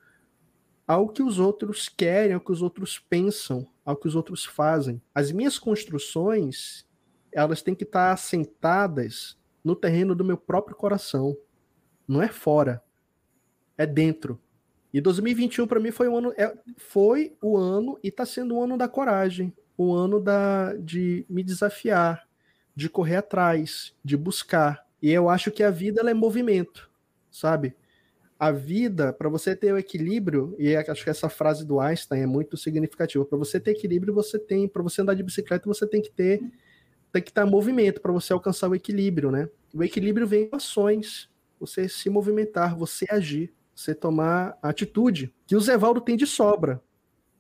ao que os outros querem, ao que os outros pensam, ao que os outros fazem. As minhas construções, elas têm que estar assentadas no terreno do meu próprio coração. Não é fora, é dentro. E 2021 para mim foi um ano, é, foi o ano e está sendo um ano da coragem, o ano da de me desafiar, de correr atrás, de buscar. E eu acho que a vida ela é movimento, sabe? A vida, para você ter o equilíbrio, e é, acho que essa frase do Einstein é muito significativa. Para você ter equilíbrio, você tem, para você andar de bicicleta, você tem que ter tem que estar em movimento para você alcançar o equilíbrio, né? O equilíbrio vem com ações, você se movimentar, você agir, você tomar atitude, que o Zevaldo tem de sobra.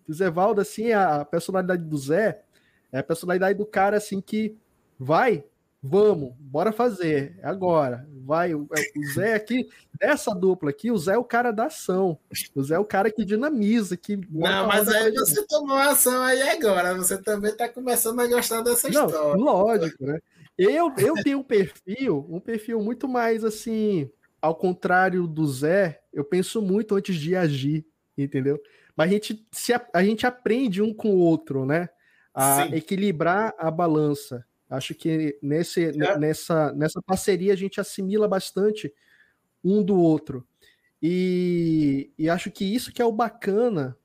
O Zevaldo, assim, a personalidade do Zé é a personalidade do cara, assim, que vai, Vamos, bora fazer, é agora. Vai, o, é, o Zé aqui, dessa dupla aqui, o Zé é o cara da ação. O Zé é o cara que dinamiza, que. Não, mas aí você tomou ação aí agora. Você também está começando a gostar dessa Não, história. Lógico, né? Eu, eu tenho um perfil, um perfil muito mais assim, ao contrário do Zé, eu penso muito antes de agir, entendeu? Mas a gente, se, a gente aprende um com o outro, né? A Sim. equilibrar a balança. Acho que nesse, é. nessa, nessa parceria a gente assimila bastante um do outro. E, e acho que isso que é o bacana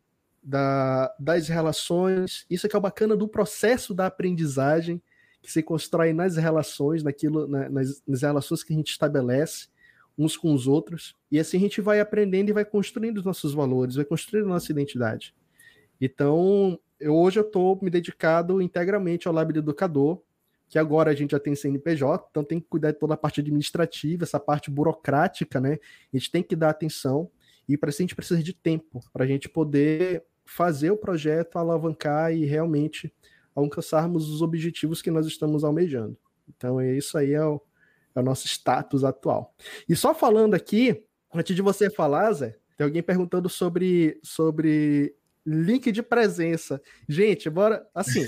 da, das relações, isso que é o bacana do processo da aprendizagem que se constrói nas relações, naquilo, nas, nas relações que a gente estabelece uns com os outros. E assim a gente vai aprendendo e vai construindo os nossos valores, vai construindo a nossa identidade. Então, eu, hoje eu estou me dedicado integralmente ao Lab do Educador, que agora a gente já tem CNPJ, então tem que cuidar de toda a parte administrativa, essa parte burocrática, né? A gente tem que dar atenção e para isso a gente precisa de tempo para a gente poder fazer o projeto, alavancar e realmente alcançarmos os objetivos que nós estamos almejando. Então é isso aí é o, é o nosso status atual. E só falando aqui, antes de você falar, Zé, tem alguém perguntando sobre sobre link de presença. Gente, bora assim.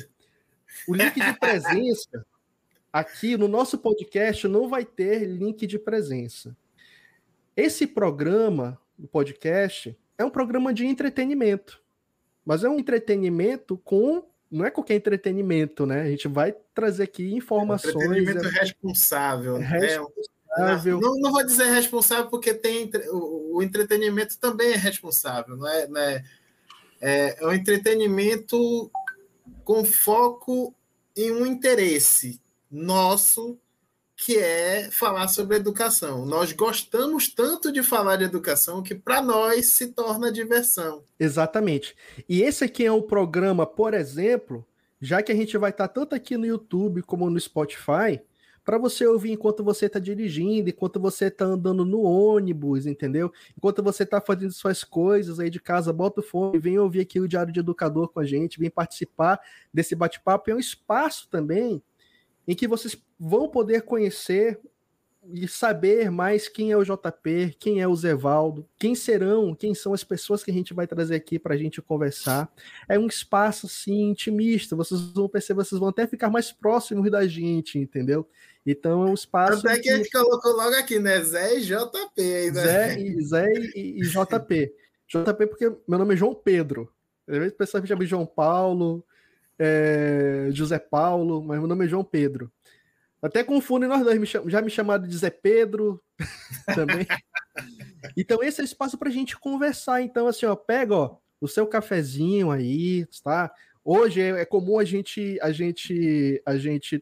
O link de presença aqui no nosso podcast não vai ter link de presença. Esse programa, o podcast, é um programa de entretenimento. Mas é um entretenimento com. Não é qualquer entretenimento, né? A gente vai trazer aqui informações. É um entretenimento é... responsável. Né? responsável. Não, não, vou dizer responsável porque tem o, o entretenimento também é responsável, não é, não é, é, é um entretenimento com foco em um interesse nosso, que é falar sobre educação. Nós gostamos tanto de falar de educação que para nós se torna diversão. Exatamente. E esse aqui é um programa, por exemplo, já que a gente vai estar tanto aqui no YouTube como no Spotify, para você ouvir enquanto você está dirigindo, enquanto você está andando no ônibus, entendeu? Enquanto você está fazendo suas coisas aí de casa, bota o fone, vem ouvir aqui o Diário de Educador com a gente, vem participar desse bate-papo. É um espaço também em que vocês vão poder conhecer e saber mais quem é o JP, quem é o Zevaldo, quem serão, quem são as pessoas que a gente vai trazer aqui para a gente conversar. É um espaço assim intimista, vocês vão perceber, vocês vão até ficar mais próximos da gente, entendeu? Então é um espaço. Até que a gente colocou logo aqui, né? Zé e JP ainda. Zé, e, Zé e, e JP. [laughs] JP, porque meu nome é João Pedro. Às vezes o pessoal me chama de João Paulo, é, José Paulo, mas meu nome é João Pedro. Até confundem nós dois, já me chamaram de Zé Pedro [laughs] também. então, esse é o espaço para a gente conversar. Então, assim, ó, pega ó, o seu cafezinho aí, tá? Hoje é, é comum a gente, a gente, a gente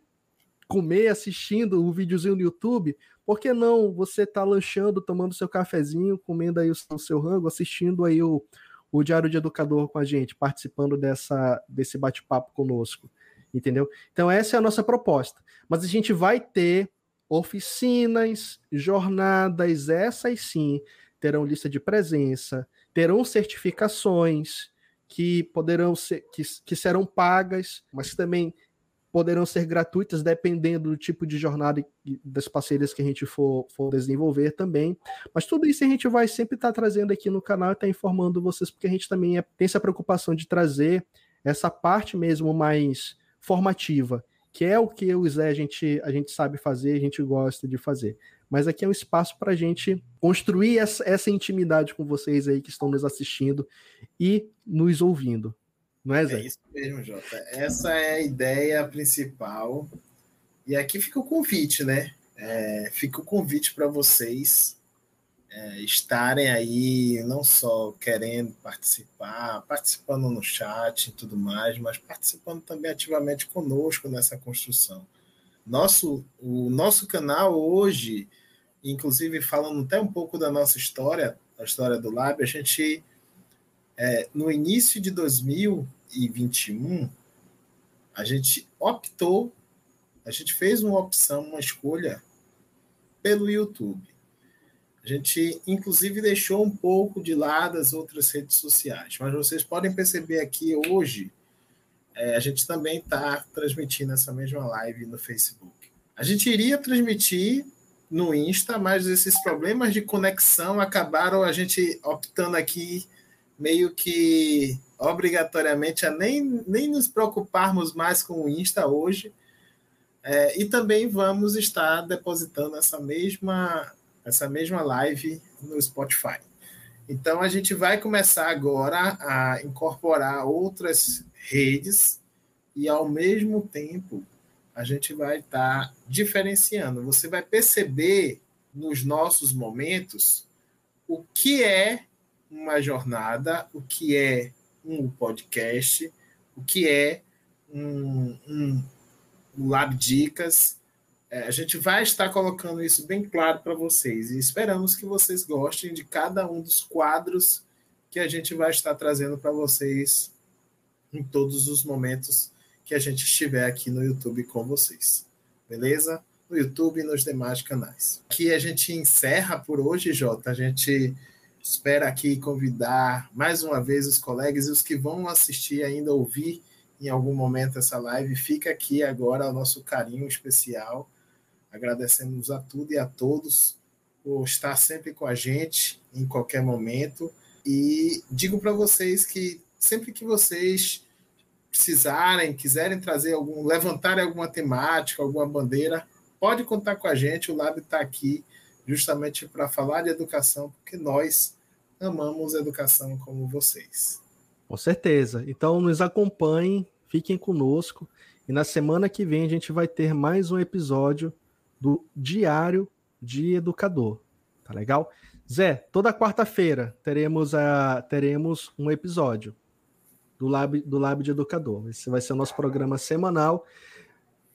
comer assistindo um videozinho no YouTube. Por que não você tá lanchando, tomando seu cafezinho, comendo aí o seu, o seu rango, assistindo aí o, o Diário de Educador com a gente, participando dessa, desse bate-papo conosco entendeu? Então essa é a nossa proposta. Mas a gente vai ter oficinas, jornadas, essas sim terão lista de presença, terão certificações que poderão ser que, que serão pagas, mas também poderão ser gratuitas dependendo do tipo de jornada e das parcerias que a gente for, for desenvolver também. Mas tudo isso a gente vai sempre estar tá trazendo aqui no canal e estar tá informando vocês, porque a gente também é, tem essa preocupação de trazer essa parte mesmo mais formativa, que é o que o Zé a gente, a gente sabe fazer, a gente gosta de fazer. Mas aqui é um espaço para a gente construir essa, essa intimidade com vocês aí que estão nos assistindo e nos ouvindo. Não é, Zé? É isso mesmo, Jota. Essa é a ideia principal. E aqui fica o convite, né? É, fica o convite para vocês é, estarem aí não só querendo participar, participando no chat e tudo mais, mas participando também ativamente conosco nessa construção. Nosso, o nosso canal hoje, inclusive falando até um pouco da nossa história, a história do Lab, a gente, é, no início de 2021, a gente optou, a gente fez uma opção, uma escolha pelo YouTube a gente, inclusive, deixou um pouco de lado as outras redes sociais, mas vocês podem perceber aqui hoje, é, a gente também está transmitindo essa mesma live no Facebook. A gente iria transmitir no Insta, mas esses problemas de conexão acabaram a gente optando aqui meio que obrigatoriamente a nem, nem nos preocuparmos mais com o Insta hoje. É, e também vamos estar depositando essa mesma essa mesma live no Spotify. Então a gente vai começar agora a incorporar outras redes e ao mesmo tempo a gente vai estar diferenciando. Você vai perceber nos nossos momentos o que é uma jornada, o que é um podcast, o que é um, um, Lab Dicas, é, a gente vai estar colocando isso bem claro para vocês e esperamos que vocês gostem de cada um dos quadros que a gente vai estar trazendo para vocês em todos os momentos que a gente estiver aqui no YouTube com vocês. Beleza? No YouTube e nos demais canais. Aqui a gente encerra por hoje, Jota. A gente espera aqui convidar mais uma vez os colegas e os que vão assistir ainda ouvir em algum momento essa live. Fica aqui agora o nosso carinho especial Agradecemos a tudo e a todos por estar sempre com a gente em qualquer momento. E digo para vocês que sempre que vocês precisarem, quiserem trazer algum, levantarem alguma temática, alguma bandeira, pode contar com a gente. O Lab está aqui justamente para falar de educação, porque nós amamos educação como vocês. Com certeza. Então nos acompanhem, fiquem conosco. E na semana que vem a gente vai ter mais um episódio do Diário de Educador. Tá legal? Zé, toda quarta-feira teremos, a, teremos um episódio do Lab, do Lab de Educador. Esse vai ser o nosso programa semanal.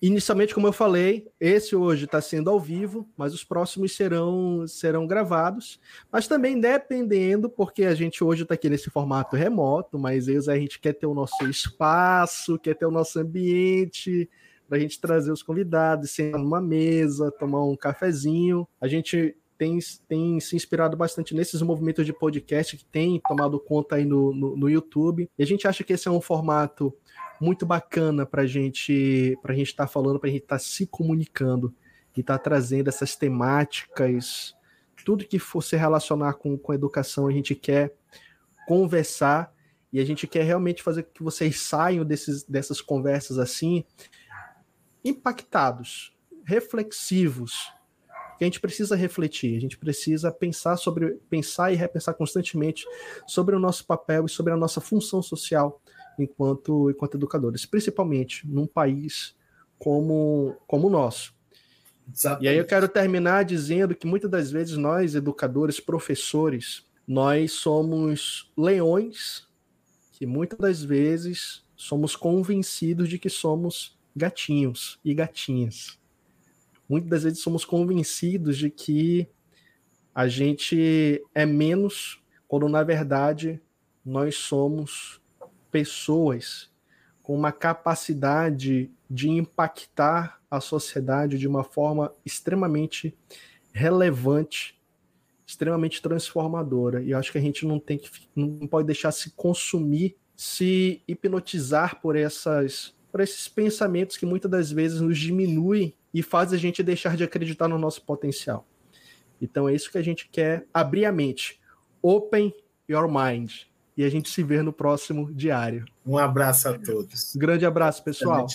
Inicialmente, como eu falei, esse hoje está sendo ao vivo, mas os próximos serão, serão gravados. Mas também dependendo, porque a gente hoje está aqui nesse formato remoto, mas aí a gente quer ter o nosso espaço, quer ter o nosso ambiente, para a gente trazer os convidados, sentar numa mesa, tomar um cafezinho. A gente tem, tem se inspirado bastante nesses movimentos de podcast que tem tomado conta aí no, no, no YouTube. E a gente acha que esse é um formato muito bacana para gente, a gente estar tá falando, para a gente estar tá se comunicando. e está trazendo essas temáticas, tudo que for se relacionar com, com educação, a gente quer conversar e a gente quer realmente fazer que vocês saiam desses, dessas conversas assim, impactados, reflexivos. Que a gente precisa refletir, a gente precisa pensar sobre pensar e repensar constantemente sobre o nosso papel e sobre a nossa função social enquanto enquanto educadores, principalmente num país como como o nosso. Exatamente. E aí eu quero terminar dizendo que muitas das vezes nós educadores, professores, nós somos leões que muitas das vezes somos convencidos de que somos gatinhos e gatinhas. Muitas das vezes somos convencidos de que a gente é menos, quando na verdade nós somos pessoas com uma capacidade de impactar a sociedade de uma forma extremamente relevante extremamente transformadora. E eu acho que a gente não tem que não pode deixar se consumir, se hipnotizar por essas por esses pensamentos que muitas das vezes nos diminuem e fazem a gente deixar de acreditar no nosso potencial. Então é isso que a gente quer abrir a mente. Open your mind. E a gente se vê no próximo diário. Um abraço a todos. Grande abraço, pessoal.